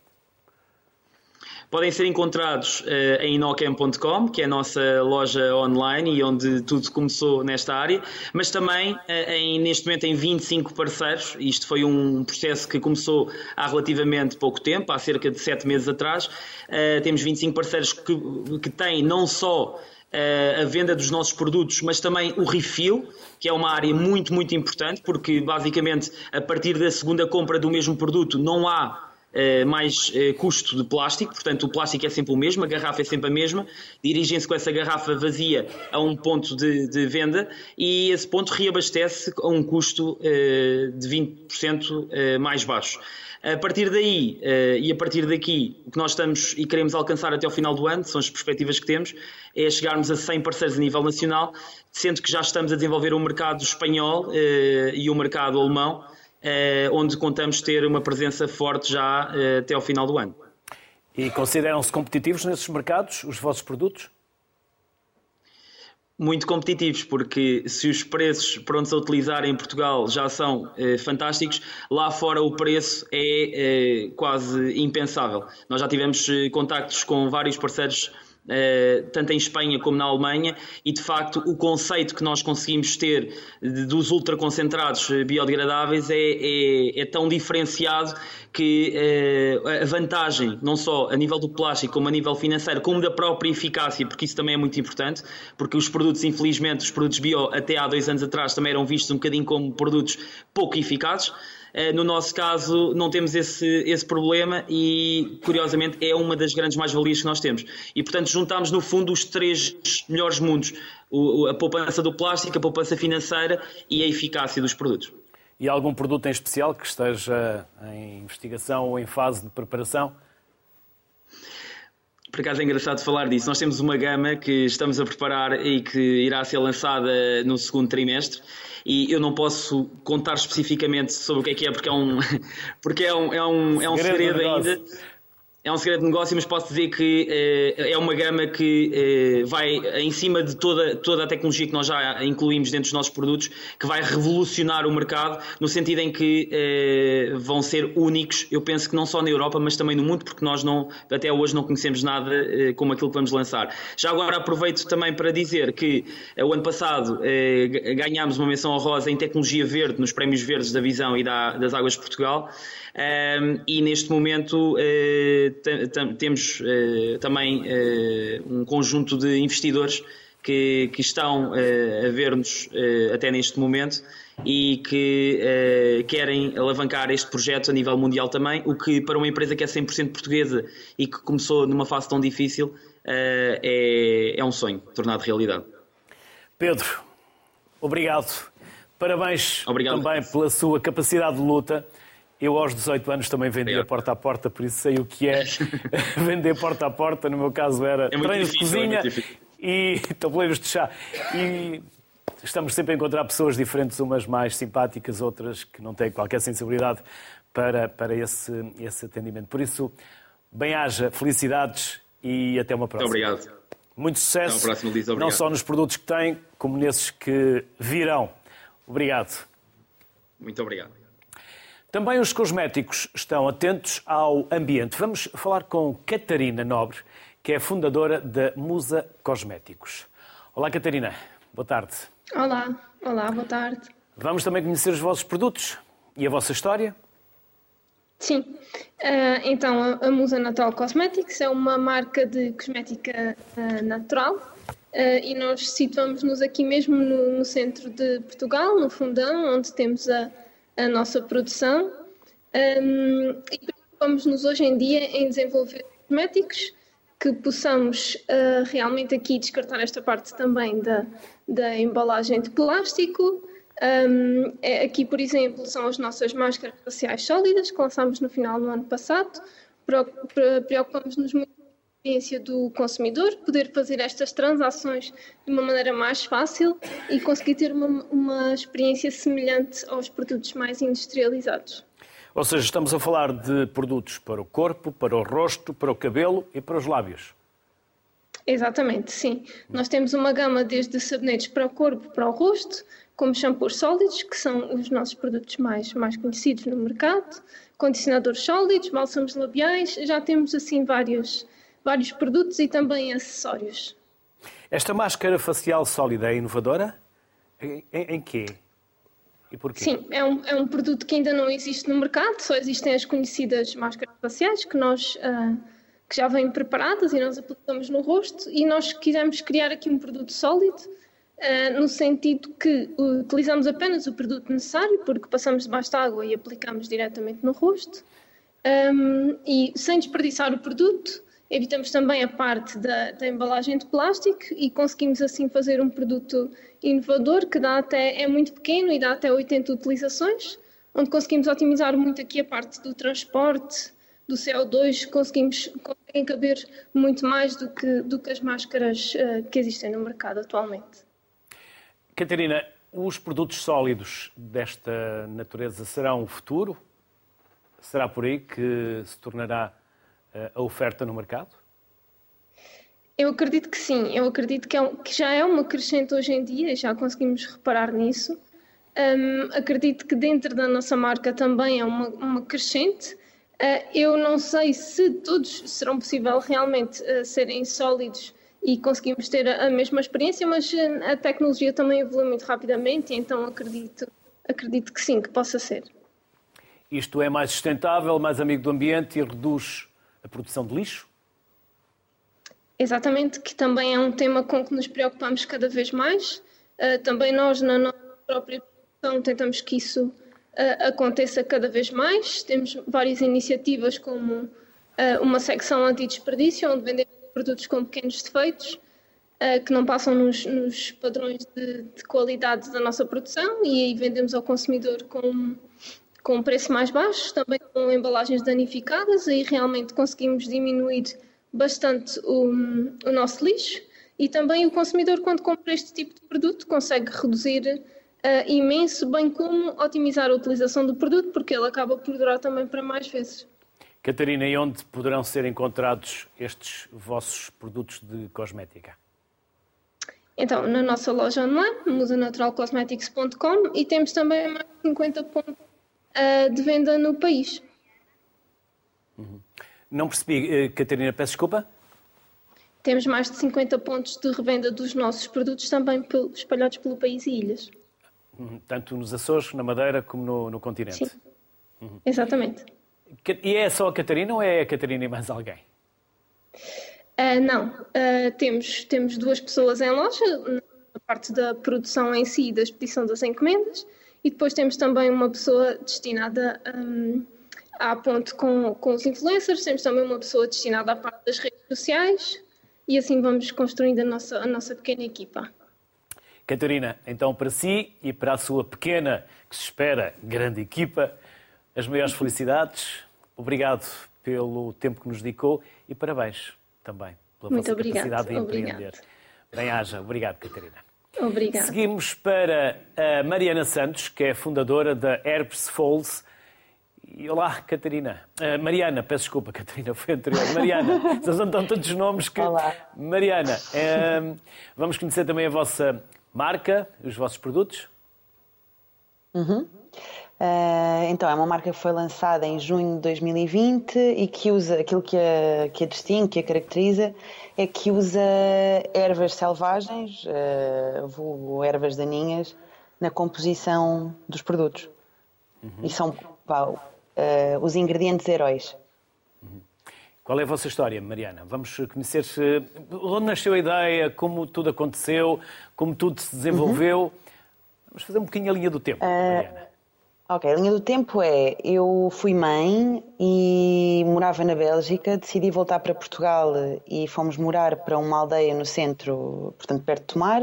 Podem ser encontrados uh, em inocam.com, que é a nossa loja online e onde tudo começou nesta área, mas também uh, em, neste momento em 25 parceiros. Isto foi um processo que começou há relativamente pouco tempo, há cerca de 7 meses atrás. Uh, temos 25 parceiros que, que têm não só a venda dos nossos produtos, mas também o refill, que é uma área muito, muito importante, porque basicamente a partir da segunda compra do mesmo produto não há Uh, mais uh, custo de plástico, portanto o plástico é sempre o mesmo, a garrafa é sempre a mesma, dirigem-se com essa garrafa vazia a um ponto de, de venda e esse ponto reabastece a um custo uh, de 20% mais baixo. A partir daí e a partir daqui, o que nós estamos e queremos alcançar até ao final do ano, são as perspectivas que temos, é chegarmos a 100 parceiros a nível nacional, sendo que já estamos a desenvolver o um mercado espanhol e o um mercado alemão, onde contamos ter uma presença forte já até ao final do ano. E consideram-se competitivos nesses mercados, os vossos produtos? muito competitivos, porque se os preços prontos a utilizar em Portugal já são eh, fantásticos, lá fora o preço é eh, quase impensável. Nós já tivemos eh, contactos com vários parceiros eh, tanto em Espanha como na Alemanha, e de facto o conceito que nós conseguimos ter dos ultraconcentrados eh, biodegradáveis é, é, é tão diferenciado que eh, a vantagem, não só a nível do plástico, como a nível financeiro, como da própria eficácia, porque isso também é muito importante, porque os produtos, infelizmente, os produtos bio até há dois anos atrás também eram vistos um bocadinho como produtos pouco eficazes. Eh, no nosso caso, não temos esse, esse problema e, curiosamente, é uma das grandes mais-valias que nós temos. E, portanto, juntamos, no fundo, os três melhores mundos: a poupança do plástico, a poupança financeira e a eficácia dos produtos. E algum produto em especial que esteja em investigação ou em fase de preparação? Por acaso é engraçado falar disso. Nós temos uma gama que estamos a preparar e que irá ser lançada no segundo trimestre. E eu não posso contar especificamente sobre o que é que é porque é um, porque é um, é um, é um segredo, segredo ainda é um segredo de negócio, mas posso dizer que eh, é uma gama que eh, vai em cima de toda, toda a tecnologia que nós já incluímos dentro dos nossos produtos, que vai revolucionar o mercado, no sentido em que eh, vão ser únicos, eu penso que não só na Europa, mas também no mundo, porque nós não, até hoje não conhecemos nada como aquilo que vamos lançar. Já agora aproveito também para dizer que o ano passado ganhámos uma menção honrosa em tecnologia verde nos prémios verdes da Visão e da, das Águas de Portugal. Um, e neste momento uh, temos uh, também uh, um conjunto de investidores que, que estão a ver-nos até neste momento e que querem alavancar este projeto a nível mundial também, o que para uma empresa que é 100% portuguesa e que começou numa fase tão difícil é, é um sonho tornado realidade. Pedro, obrigado. Parabéns Obrigado. também pela sua capacidade de luta eu, aos 18 anos, também vendia porta a porta, por isso sei o que é vender porta a porta. No meu caso, era é treinos de é cozinha é e tabuleiros de chá. E estamos sempre a encontrar pessoas diferentes, umas mais simpáticas, outras que não têm qualquer sensibilidade para, para esse, esse atendimento. Por isso, bem-haja, felicidades e até uma próxima. Muito obrigado. Muito sucesso, próximo, não só nos produtos que têm, como nesses que virão. Obrigado. Muito obrigado. Também os cosméticos estão atentos ao ambiente. Vamos falar com Catarina Nobre, que é fundadora da Musa Cosméticos. Olá, Catarina. Boa tarde. Olá. Olá, boa tarde. Vamos também conhecer os vossos produtos e a vossa história? Sim, uh, então a, Musa Natural Cosmetics é uma marca de cosmética uh, natural uh, e nós situamos-nos aqui mesmo no, no, centro de Portugal, no Fundão, onde temos a, a nossa produção um, e preocupamos-nos hoje em dia em desenvolver cosméticos que possamos realmente aqui descartar esta parte também da, da embalagem de plástico, um, é, aqui, por exemplo, são as nossas máscaras faciais sólidas que lançámos no final do ano passado. Preocupamos-nos muito experiência do consumidor, poder fazer estas transações de uma maneira mais fácil e conseguir ter uma, uma experiência semelhante aos produtos mais industrializados. Ou seja, estamos a falar de produtos para o corpo, para o rosto, para o cabelo e para os lábios. Exatamente, sim. Nós temos uma gama desde sabonetes para o corpo, para o rosto, como shampoos sólidos, que são os nossos produtos mais, mais conhecidos no mercado, condicionadores sólidos, bálsamos labiais, já temos assim vários, vários produtos e também acessórios. Esta máscara facial sólida é inovadora? Em, em, em quê? E porquê? Sim, é um, é um produto que ainda não existe no mercado, só existem as conhecidas máscaras faciais que nós uh, que já vêm preparadas e nós aplicamos no rosto e nós quisemos criar aqui um produto sólido Uh, no sentido que utilizamos apenas o produto necessário, porque passamos debaixo da água e aplicamos diretamente no rosto, um, e sem desperdiçar o produto, evitamos também a parte da, da, embalagem de plástico e conseguimos assim fazer um produto inovador que dá até, é muito pequeno e dá até 80 utilizações, onde conseguimos otimizar muito aqui a parte do transporte, do CO2, conseguimos conseguem caber muito mais do que, do que as máscaras uh, que existem no mercado atualmente. Catarina, os produtos sólidos desta natureza serão o futuro? Será por aí que se tornará a oferta no mercado? Eu acredito que sim, eu acredito que, é um, que já é uma crescente hoje em dia, já conseguimos reparar nisso. Um, acredito que dentro da nossa marca também é uma, uma crescente. Uh, eu não sei se todos serão possível realmente uh, serem sólidos e conseguimos ter a mesma experiência, mas eh, a tecnologia também evolui muito rapidamente, então acredito, acredito que sim, que possa ser. Isto é mais sustentável, mais amigo do ambiente e reduz a produção de lixo? Exatamente, que também é um tema com que nos preocupamos cada vez mais. Uh, também nós, na nossa própria produção, tentamos que isso uh, aconteça cada vez mais. Temos várias iniciativas, como uh, uma secção anti-desperdício, onde vendemos produtos com pequenos defeitos que não passam nos, nos padrões de, de, qualidade da nossa produção e aí vendemos ao consumidor com, com um preço mais baixo, também com embalagens danificadas, aí realmente conseguimos diminuir bastante o, o nosso lixo e também o consumidor, quando compra este tipo de produto, consegue reduzir uh, imenso, bem como otimizar a utilização do produto, porque ele acaba por durar também para mais vezes. Catarina, e onde poderão ser encontrados estes vossos produtos de cosmética? Então, na nossa loja online, musanaturalcosmetics.com e temos também mais de 50 pontos uh, de venda no país. Uhum. Não percebi, uh, Catarina, peço desculpa? Temos mais de 50 pontos de revenda dos nossos produtos também espalhados pelo país e ilhas. Uhum. Tanto nos Açores, na Madeira, como no, no continente. Sim, uhum. exatamente. E é só a Catarina ou é a Catarina e mais alguém? Uh, não, uh, temos, temos duas pessoas em loja, na parte da produção em si e da expedição das encomendas, e depois temos também uma pessoa destinada um, à ponte com, com os influencers, temos também uma pessoa destinada à parte das redes sociais, e assim vamos construindo a nossa, a nossa pequena equipa. Catarina, então para si e para a sua pequena, que se espera, grande equipa, as maiores felicidades. Obrigado pelo tempo que nos dedicou e parabéns também pela Muito vossa obrigado. capacidade de empreender. Bem-haja. Obrigado, Catarina. Obrigada. Seguimos para a Mariana Santos, que é fundadora da Herbs Falls. Olá, Catarina. Uh, Mariana, peço desculpa, Catarina foi anterior. Mariana, são tantos nomes que. Olá. Mariana, uh, vamos conhecer também a vossa marca, os vossos produtos? Uhum. Uh, então, é uma marca que foi lançada em junho de 2020 e que usa aquilo que a, que a distingue, que a caracteriza, é que usa ervas selvagens, uh, vulgo ervas daninhas, na composição dos produtos. Uhum. E são, pá, uh, os ingredientes heróis. Qual é a vossa história, Mariana? Vamos conhecer onde nasceu a ideia, como tudo aconteceu, como tudo se desenvolveu. Uhum. Vamos fazer um bocadinho a linha do tempo, Mariana. Ok, a linha do tempo é: eu fui mãe e morava na Bélgica, decidi voltar para Portugal e fomos morar para uma aldeia no centro, portanto, perto de Tomar.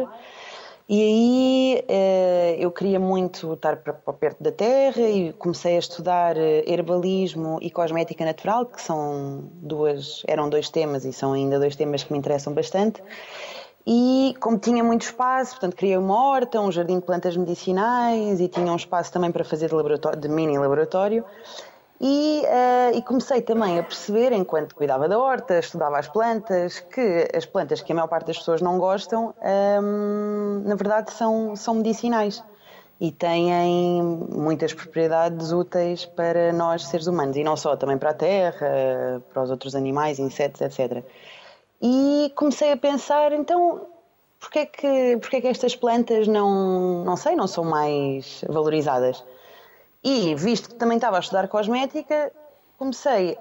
E aí eh, eu queria muito estar perto da terra e comecei a estudar eh, herbalismo e cosmética natural, que são duas, eram dois temas e são ainda dois temas que me interessam bastante. E como tinha muito espaço, portanto, criei uma horta, um jardim de plantas medicinais e tinha um espaço também para fazer de, de mini laboratório. E, uh, e, comecei também a perceber, enquanto cuidava da horta, estudava as plantas, que as plantas que a maior parte das pessoas não gostam, um, ehm, na verdade são, são medicinais e têm muitas propriedades úteis para nós seres humanos e não só, também para a terra, para os outros animais, insetos, etc. E comecei a pensar, então, porquê é que, porquê é que estas plantas não, não sei, não são mais valorizadas? E visto que também estava a estudar cosmética, comecei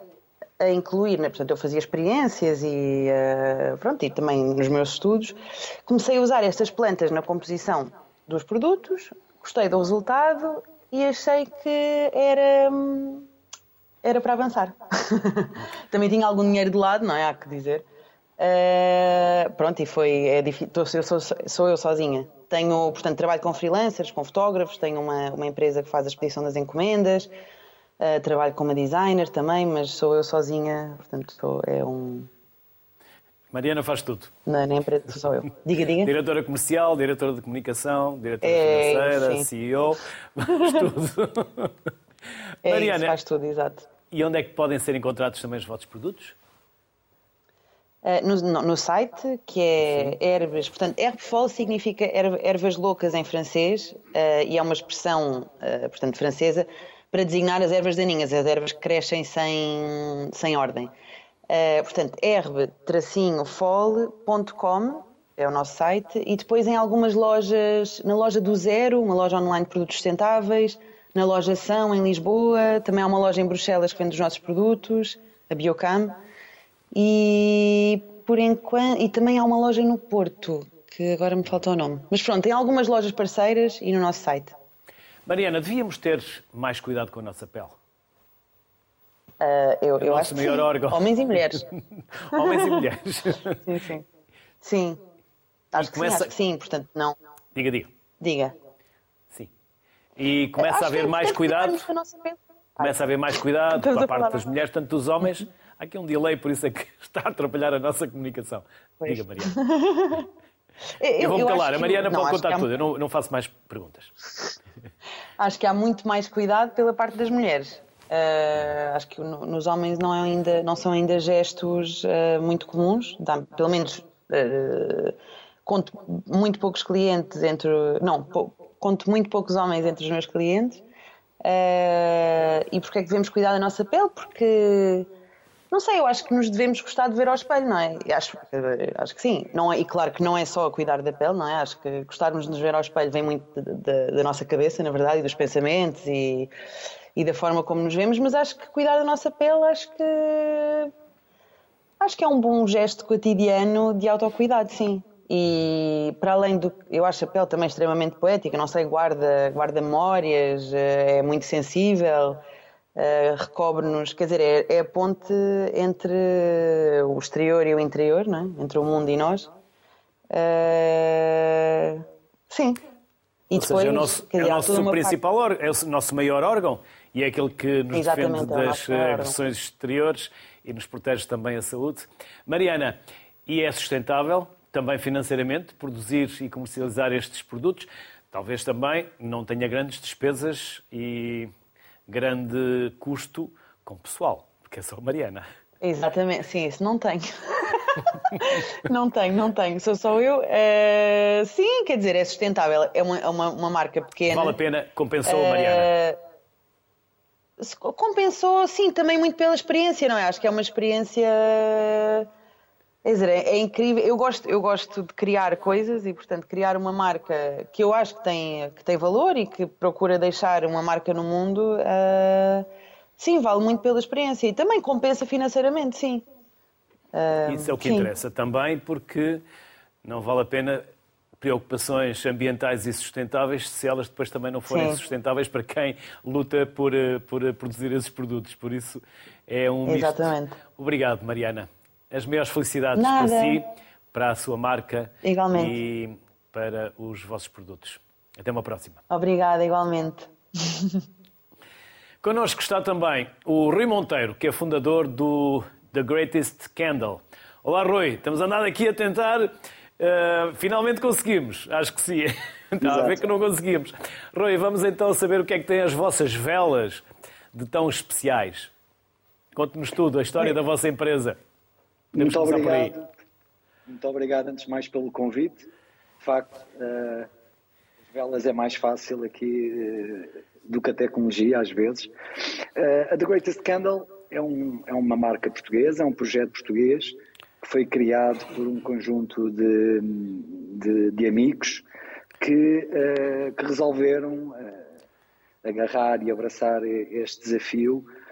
a incluir, né? portanto eu fazia experiências e uh, pronto, e também nos meus estudos, comecei a usar estas plantas na composição dos produtos, gostei do resultado e achei que era, era para avançar. também tinha algum dinheiro de lado, não é? Há que dizer. Uh, pronto, e foi, é difícil, sou, sou, sou eu sozinha. Tenho, portanto, trabalho com freelancers, com fotógrafos, tenho uma, uma empresa que faz a expedição das encomendas, uh, trabalho como designer também, mas sou eu sozinha, portanto, sou, é um. Mariana faz tudo. Na, na empresa sou eu. Diga, diga. Diretora comercial, diretora de comunicação, diretora é, financeira, sim. CEO, faz tudo. É Mariana, isso, faz tudo, exato. E onde é que podem ser encontrados também os vossos produtos? Uh, no, no, site, que é ervas, portanto, herbefol significa ervas loucas em francês uh, e é uma expressão, uh, portanto, francesa para designar as ervas daninhas, as ervas que crescem sem, sem ordem. portanto, herbe-fol.com é o nosso site e depois em algumas lojas, na loja do Zero, uma loja online de produtos sustentáveis, na loja São, em Lisboa, também há uma loja em Bruxelas que vende os nossos produtos, a Biocam. E por enquanto, e também há uma loja no Porto, que agora me falta o nome. Mas pronto, tem algumas lojas parceiras e no nosso site. Mariana, devíamos ter mais cuidado com a nossa pele. Uh, eu, eu acho que sim. Órgão. Homens e mulheres. Homens e mulheres. sim, sim. Sim. Acho, que começa... sim, acho que sim, portanto, não. Diga, diga. Diga. Sim. E começa a haver mais cuidado. Começa a haver mais cuidado por parte das mulheres, tanto dos homens. Há aqui um delay, por isso é que está a atrapalhar a nossa comunicação. Pois. Diga, Mariana. eu, eu vou-me calar. A Mariana pode contar há... tudo. Eu não, não faço mais perguntas. Acho que há muito mais cuidado pela parte das mulheres. Uh, acho que nos homens não, é ainda, não são ainda gestos uh, muito comuns, dá, pelo menos uh, conto muito poucos clientes entre. Não, conto muito poucos homens entre os meus clientes. e porquê é que devemos cuidar da nossa pele? Porque não sei, eu acho que nos devemos gostar de ver ao espelho, não é? Acho, acho que sim. Não é, e claro que não é só cuidar da pele, não é? Acho que gostarmos de nos ver ao espelho vem muito da nossa cabeça, na verdade, e dos pensamentos e, e da forma como nos vemos, mas acho que cuidar da nossa pele, acho que. Acho que é um bom gesto cotidiano de autocuidado, sim. E para além do. Eu acho a pele também extremamente poética, não sei, guarda, guarda memórias, é muito sensível uh, recobre-nos, quer dizer, é, é, a ponte entre o exterior e o interior, não é? entre o mundo e nós. Uh, sim. E Ou depois, seja, é o nosso, é o nosso principal órgão, é o nosso maior órgão e é aquele que nos Exatamente, defende é das agressões exteriores e nos protege também a saúde. Mariana, e é sustentável, também financeiramente, produzir e comercializar estes produtos? Talvez também não tenha grandes despesas e grande custo com pessoal, porque é só Mariana. Exatamente, sim, isso não tenho. não tenho, não tenho, sou só eu. Uh, sim, quer dizer, é sustentável, é uma, é uma, uma marca pequena. Vale a pena, compensou uh, Mariana? Compensou, sim, também muito pela experiência, não é? Acho que é uma experiência Dizer, é, é, incrível. Eu gosto, eu gosto de criar coisas e, portanto, criar uma marca que eu acho que tem, que tem valor e que procura deixar uma marca no mundo uh, Sim, vale muito pela experiência e também compensa financeiramente, sim. Uh, Isso é o que sim. interessa também, porque não vale a pena preocupações ambientais e sustentáveis se elas depois também não forem Sim. sustentáveis para quem luta por, eh, por eh, produzir esses produtos. Por isso é um Exatamente. Misto. Obrigado, Mariana. As maiores felicidades Nada. para si, para a sua marca igualmente. e para os vossos produtos. Até uma próxima. Obrigada, igualmente. Connosco está também o Rui Monteiro, que é fundador do The Greatest Candle. Olá, Rui. Estamos andando aqui a tentar Uh, finalmente conseguimos, acho que sim. Está a ver que não conseguimos. Rui, vamos então saber o que é que têm as vossas velas de tão especiais. Conte-nos tudo, a história da vossa empresa. Podemos Muito obrigado. Muito obrigado, antes de mais, pelo convite. De facto, uh, as velas é mais fácil aqui uh, do que a tecnologia, às vezes. a The Greatest Candle é, um, é uma marca portuguesa, é um projeto português que foi criado por um conjunto de, de, de amigos que, uh, que resolveram uh, agarrar e abraçar este desafio uh,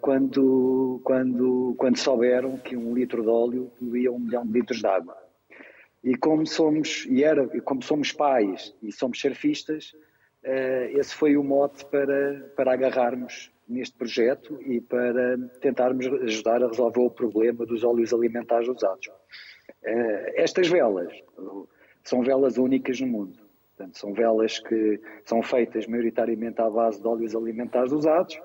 quando, quando, quando souberam que um litro de óleo poluía um milhão de litros de água. E como somos, e era, como somos pais e somos surfistas, esse foi o mote para, para agarrarmos neste projeto e para tentarmos ajudar a resolver o problema dos óleos alimentares usados. Eh, estas velas são velas únicas no mundo. Portanto, são velas que são feitas maioritariamente à base de óleos alimentares usados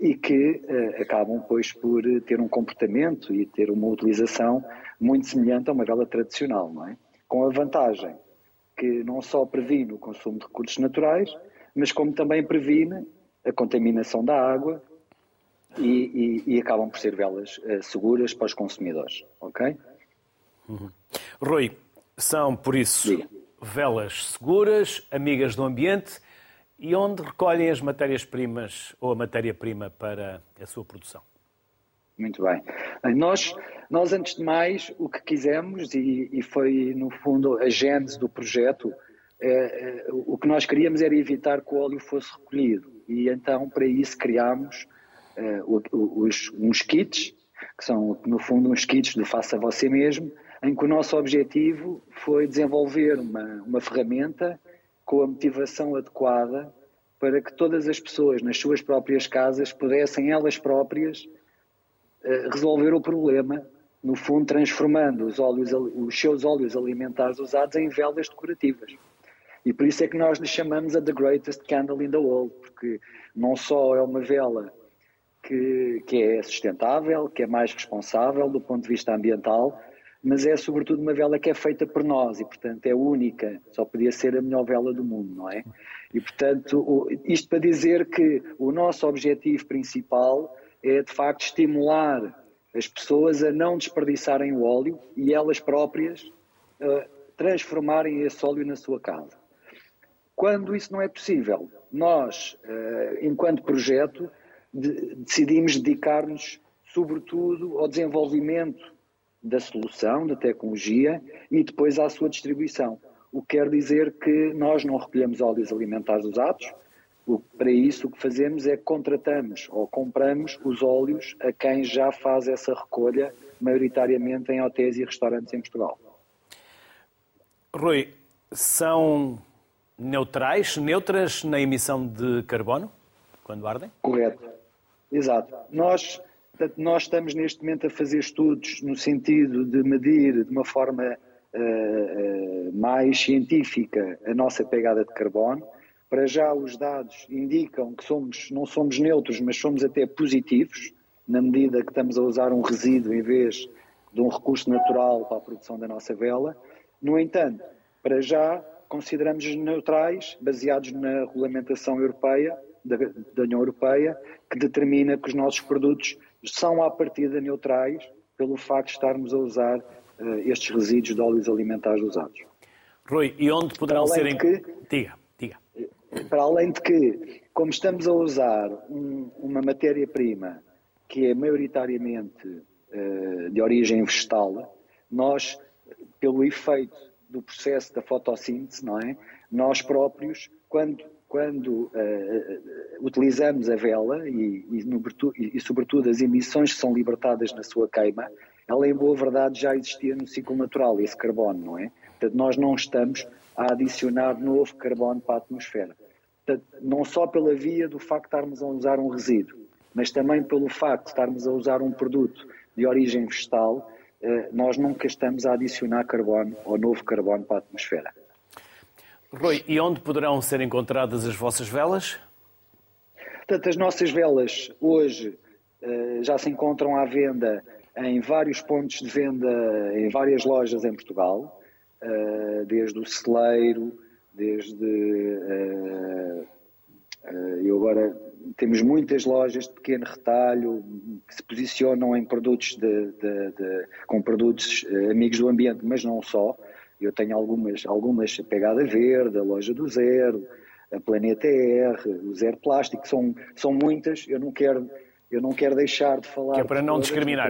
e que uh, acabam, pois, por ter um comportamento e ter uma utilização muito semelhante a uma vela tradicional, não é? Com a vantagem que não só previne o consumo de recursos naturais, mas como também previne a contaminação da água e, e, e acabam por ser velas uh, seguras para os consumidores, ok? Uhum. Rui, são por isso velas seguras, amigas do ambiente e onde recolhem as matérias-primas ou a matéria-prima para a sua produção? Muito bem. Nós, nós, antes de mais, o que quisemos, e, e foi, no fundo, a gênese do projeto, é, é, o que nós queríamos era evitar que o óleo fosse recolhido e então para isso criámos uh, os, uns kits, que são no fundo uns kits de faça você mesmo, em que o nosso objetivo foi desenvolver uma, uma ferramenta com a motivação adequada para que todas as pessoas nas suas próprias casas pudessem elas próprias uh, resolver o problema, no fundo transformando os, óleos, os seus óleos alimentares usados em velas decorativas. E por isso é que nós lhe chamamos a The Greatest Candle in the World, porque não só é uma vela que, que é sustentável, que é mais responsável do ponto de vista ambiental, mas é sobretudo uma vela que é feita por nós e, portanto, é única, só podia ser a melhor vela do mundo, não é? E, portanto, isto para dizer que o nosso objetivo principal é, de facto, estimular as pessoas a não desperdiçarem o óleo e elas próprias uh, transformarem esse óleo na sua casa. Quando isso não é possível, nós, eh, enquanto projeto, decidimos dedicar-nos, sobretudo, ao desenvolvimento da solução, da tecnologia e depois à sua distribuição. O que quer dizer que nós não recolhemos óleos alimentares usados, para isso o que fazemos é que contratamos ou compramos os óleos a quem já faz essa recolha, maioritariamente em hotéis e restaurantes em Portugal. Rui, são neutrais, neutras na emissão de carbono, quando ardem? Correto, exato. Nós, nós estamos neste momento a fazer estudos no sentido de medir de uma forma uh, uh, mais científica a nossa pegada de carbono. Para já os dados indicam que somos, não somos neutros, mas somos até positivos, na medida que estamos a usar um resíduo em vez de um recurso natural para a produção da nossa vela. No entanto, para já consideramos neutrais, baseados na regulamentação europeia, da, da, União Europeia, que determina que os nossos produtos são à partida neutrais pelo facto de estarmos a usar uh, estes resíduos de óleos alimentares usados. Rui, e onde poderão ser... Que, diga, diga. Para além de que, como estamos a usar um, uma matéria-prima que é maioritariamente uh, de origem vegetal, nós, pelo efeito do processo da fotossíntese, não é? Nós próprios, quando, quando uh, utilizamos a vela e, e, e, sobretudo, as emissões que são libertadas na sua queima, ela, em boa verdade, já existia no ciclo natural, esse carbono, não é? Portanto, nós não estamos a adicionar novo carbono para a atmosfera. Portanto, não só pela via do facto de estarmos a usar um resíduo, mas também pelo facto de estarmos a usar um produto de origem vegetal, uh, nós nunca estamos a adicionar carbono ou novo carbono para a atmosfera. Rui, e onde poderão ser encontradas as vossas velas? Portanto, as nossas velas hoje uh, já se encontram à venda em vários pontos de venda, em várias lojas em Portugal, uh, desde o celeiro, desde. Eu agora temos muitas lojas de pequeno retalho que se posicionam em produtos de, de, de, com produtos amigos do ambiente, mas não só. Eu tenho algumas, algumas pegada verde, a loja do zero, a Planeta R, o Zero Plástico, são, são muitas, eu não quero, eu não quero deixar de falar. Que é para não todas, discriminar.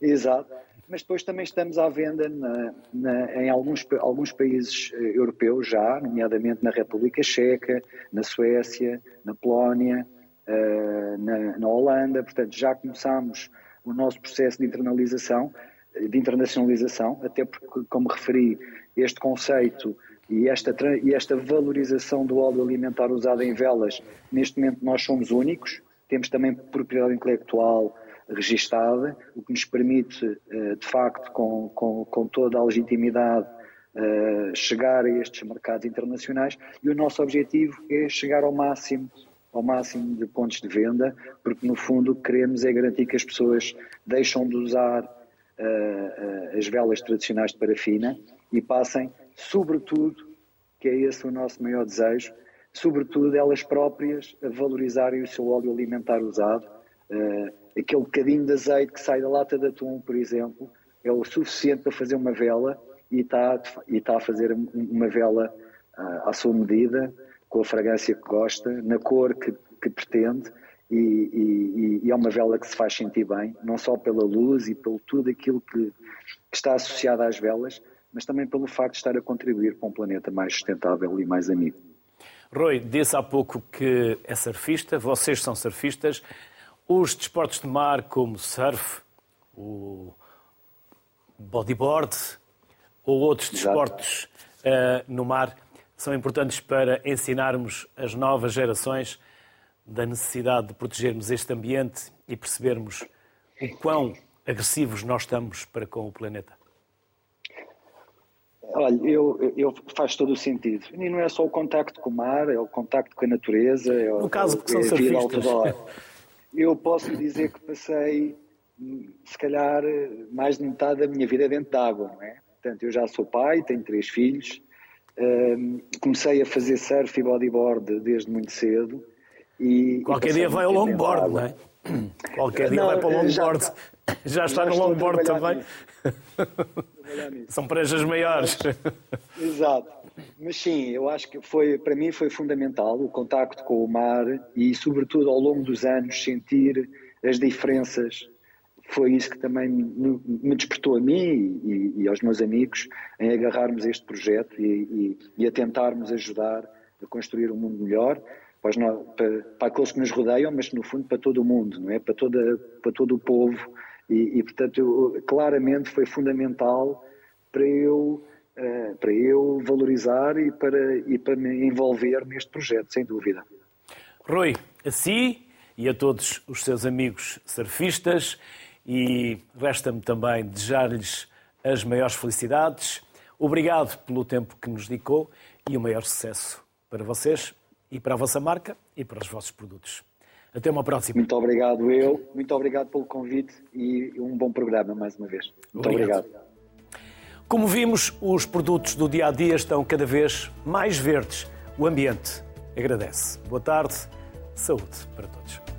Exato. Mas depois também estamos à venda na, na, em alguns, alguns países eh, europeus já, nomeadamente na República Checa, na Suécia, na Polónia, uh, na, na Holanda. Portanto, já começámos o nosso processo de internalização de internacionalização, até porque, como referi, este conceito e esta, e esta valorização do óleo alimentar usado em velas, neste momento nós somos únicos, temos também propriedade intelectual registada, o que nos permite, eh, de facto, com, com, com toda a legitimidade, eh, chegar a estes mercados internacionais. E o nosso objetivo é chegar ao máximo ao máximo de pontos de venda, porque no fundo queremos é garantir que as pessoas deixam de usar uh, as velas tradicionais de parafina e passem, sobretudo, que é esse o nosso maior desejo, sobretudo elas próprias a valorizarem o seu óleo alimentar usado. Uh, aquele bocadinho de azeite que sai da lata de atum, por exemplo, é o suficiente para fazer uma vela e está, e a fazer uma vela à sua medida, com a fragrância que gosta, na cor que, que pretende e, e, e, é uma vela que se faz sentir bem, não só pela luz e pelo tudo aquilo que, que, está associado às velas, mas também pelo facto de estar a contribuir para um planeta mais sustentável e mais amigo. Rui, disse há pouco que é surfista, vocês são surfistas. Os desportos de mar, como surf, o bodyboard ou outros desportos uh, no mar, são importantes para ensinarmos as novas gerações da necessidade de protegermos este ambiente e percebermos o quão agressivos nós estamos para com o planeta? Olha, eu, eu faz todo o sentido. E não é só o contacto com o mar, é o contacto com a natureza, é, no caso, porque é são surfistas. Eu posso dizer que passei, se calhar, mais de metade da minha vida dentro d'água, não é? Portanto, eu já sou pai, tenho três filhos, um, comecei a fazer surf e bodyboard desde muito cedo e, Qualquer dia vai ao longboard, não é? Qualquer dia não, vai para o longboard. Já, já está já no longboard também. São pranchas maiores. Exato. Mas sim, eu acho que foi, para mim foi fundamental o contacto com o mar e, sobretudo, ao longo dos anos, sentir as diferenças. Foi isso que também me, me despertou a mim e, e, aos meus amigos em agarrarmos este projeto e, e, e a tentarmos ajudar a construir um mundo melhor para, para, para, aqueles que nos rodeiam, mas no fundo para todo o mundo, não é? Para, toda, para todo o povo. E, e portanto, eu, claramente foi fundamental para eu, uh, para eu valorizar e para, e para me envolver neste projeto, sem dúvida. Rui, a si e a todos os seus amigos surfistas, e resta-me também desejar-lhes as maiores felicidades. Obrigado pelo tempo que nos dedicou e o maior sucesso para vocês e para a vossa marca e para os vossos produtos. Até uma próxima. Muito obrigado eu, muito obrigado pelo convite e um bom programa mais uma vez. Muito obrigado. obrigado. Como vimos, os produtos do dia a dia estão cada vez mais verdes. O ambiente agradece. Boa tarde, saúde para todos.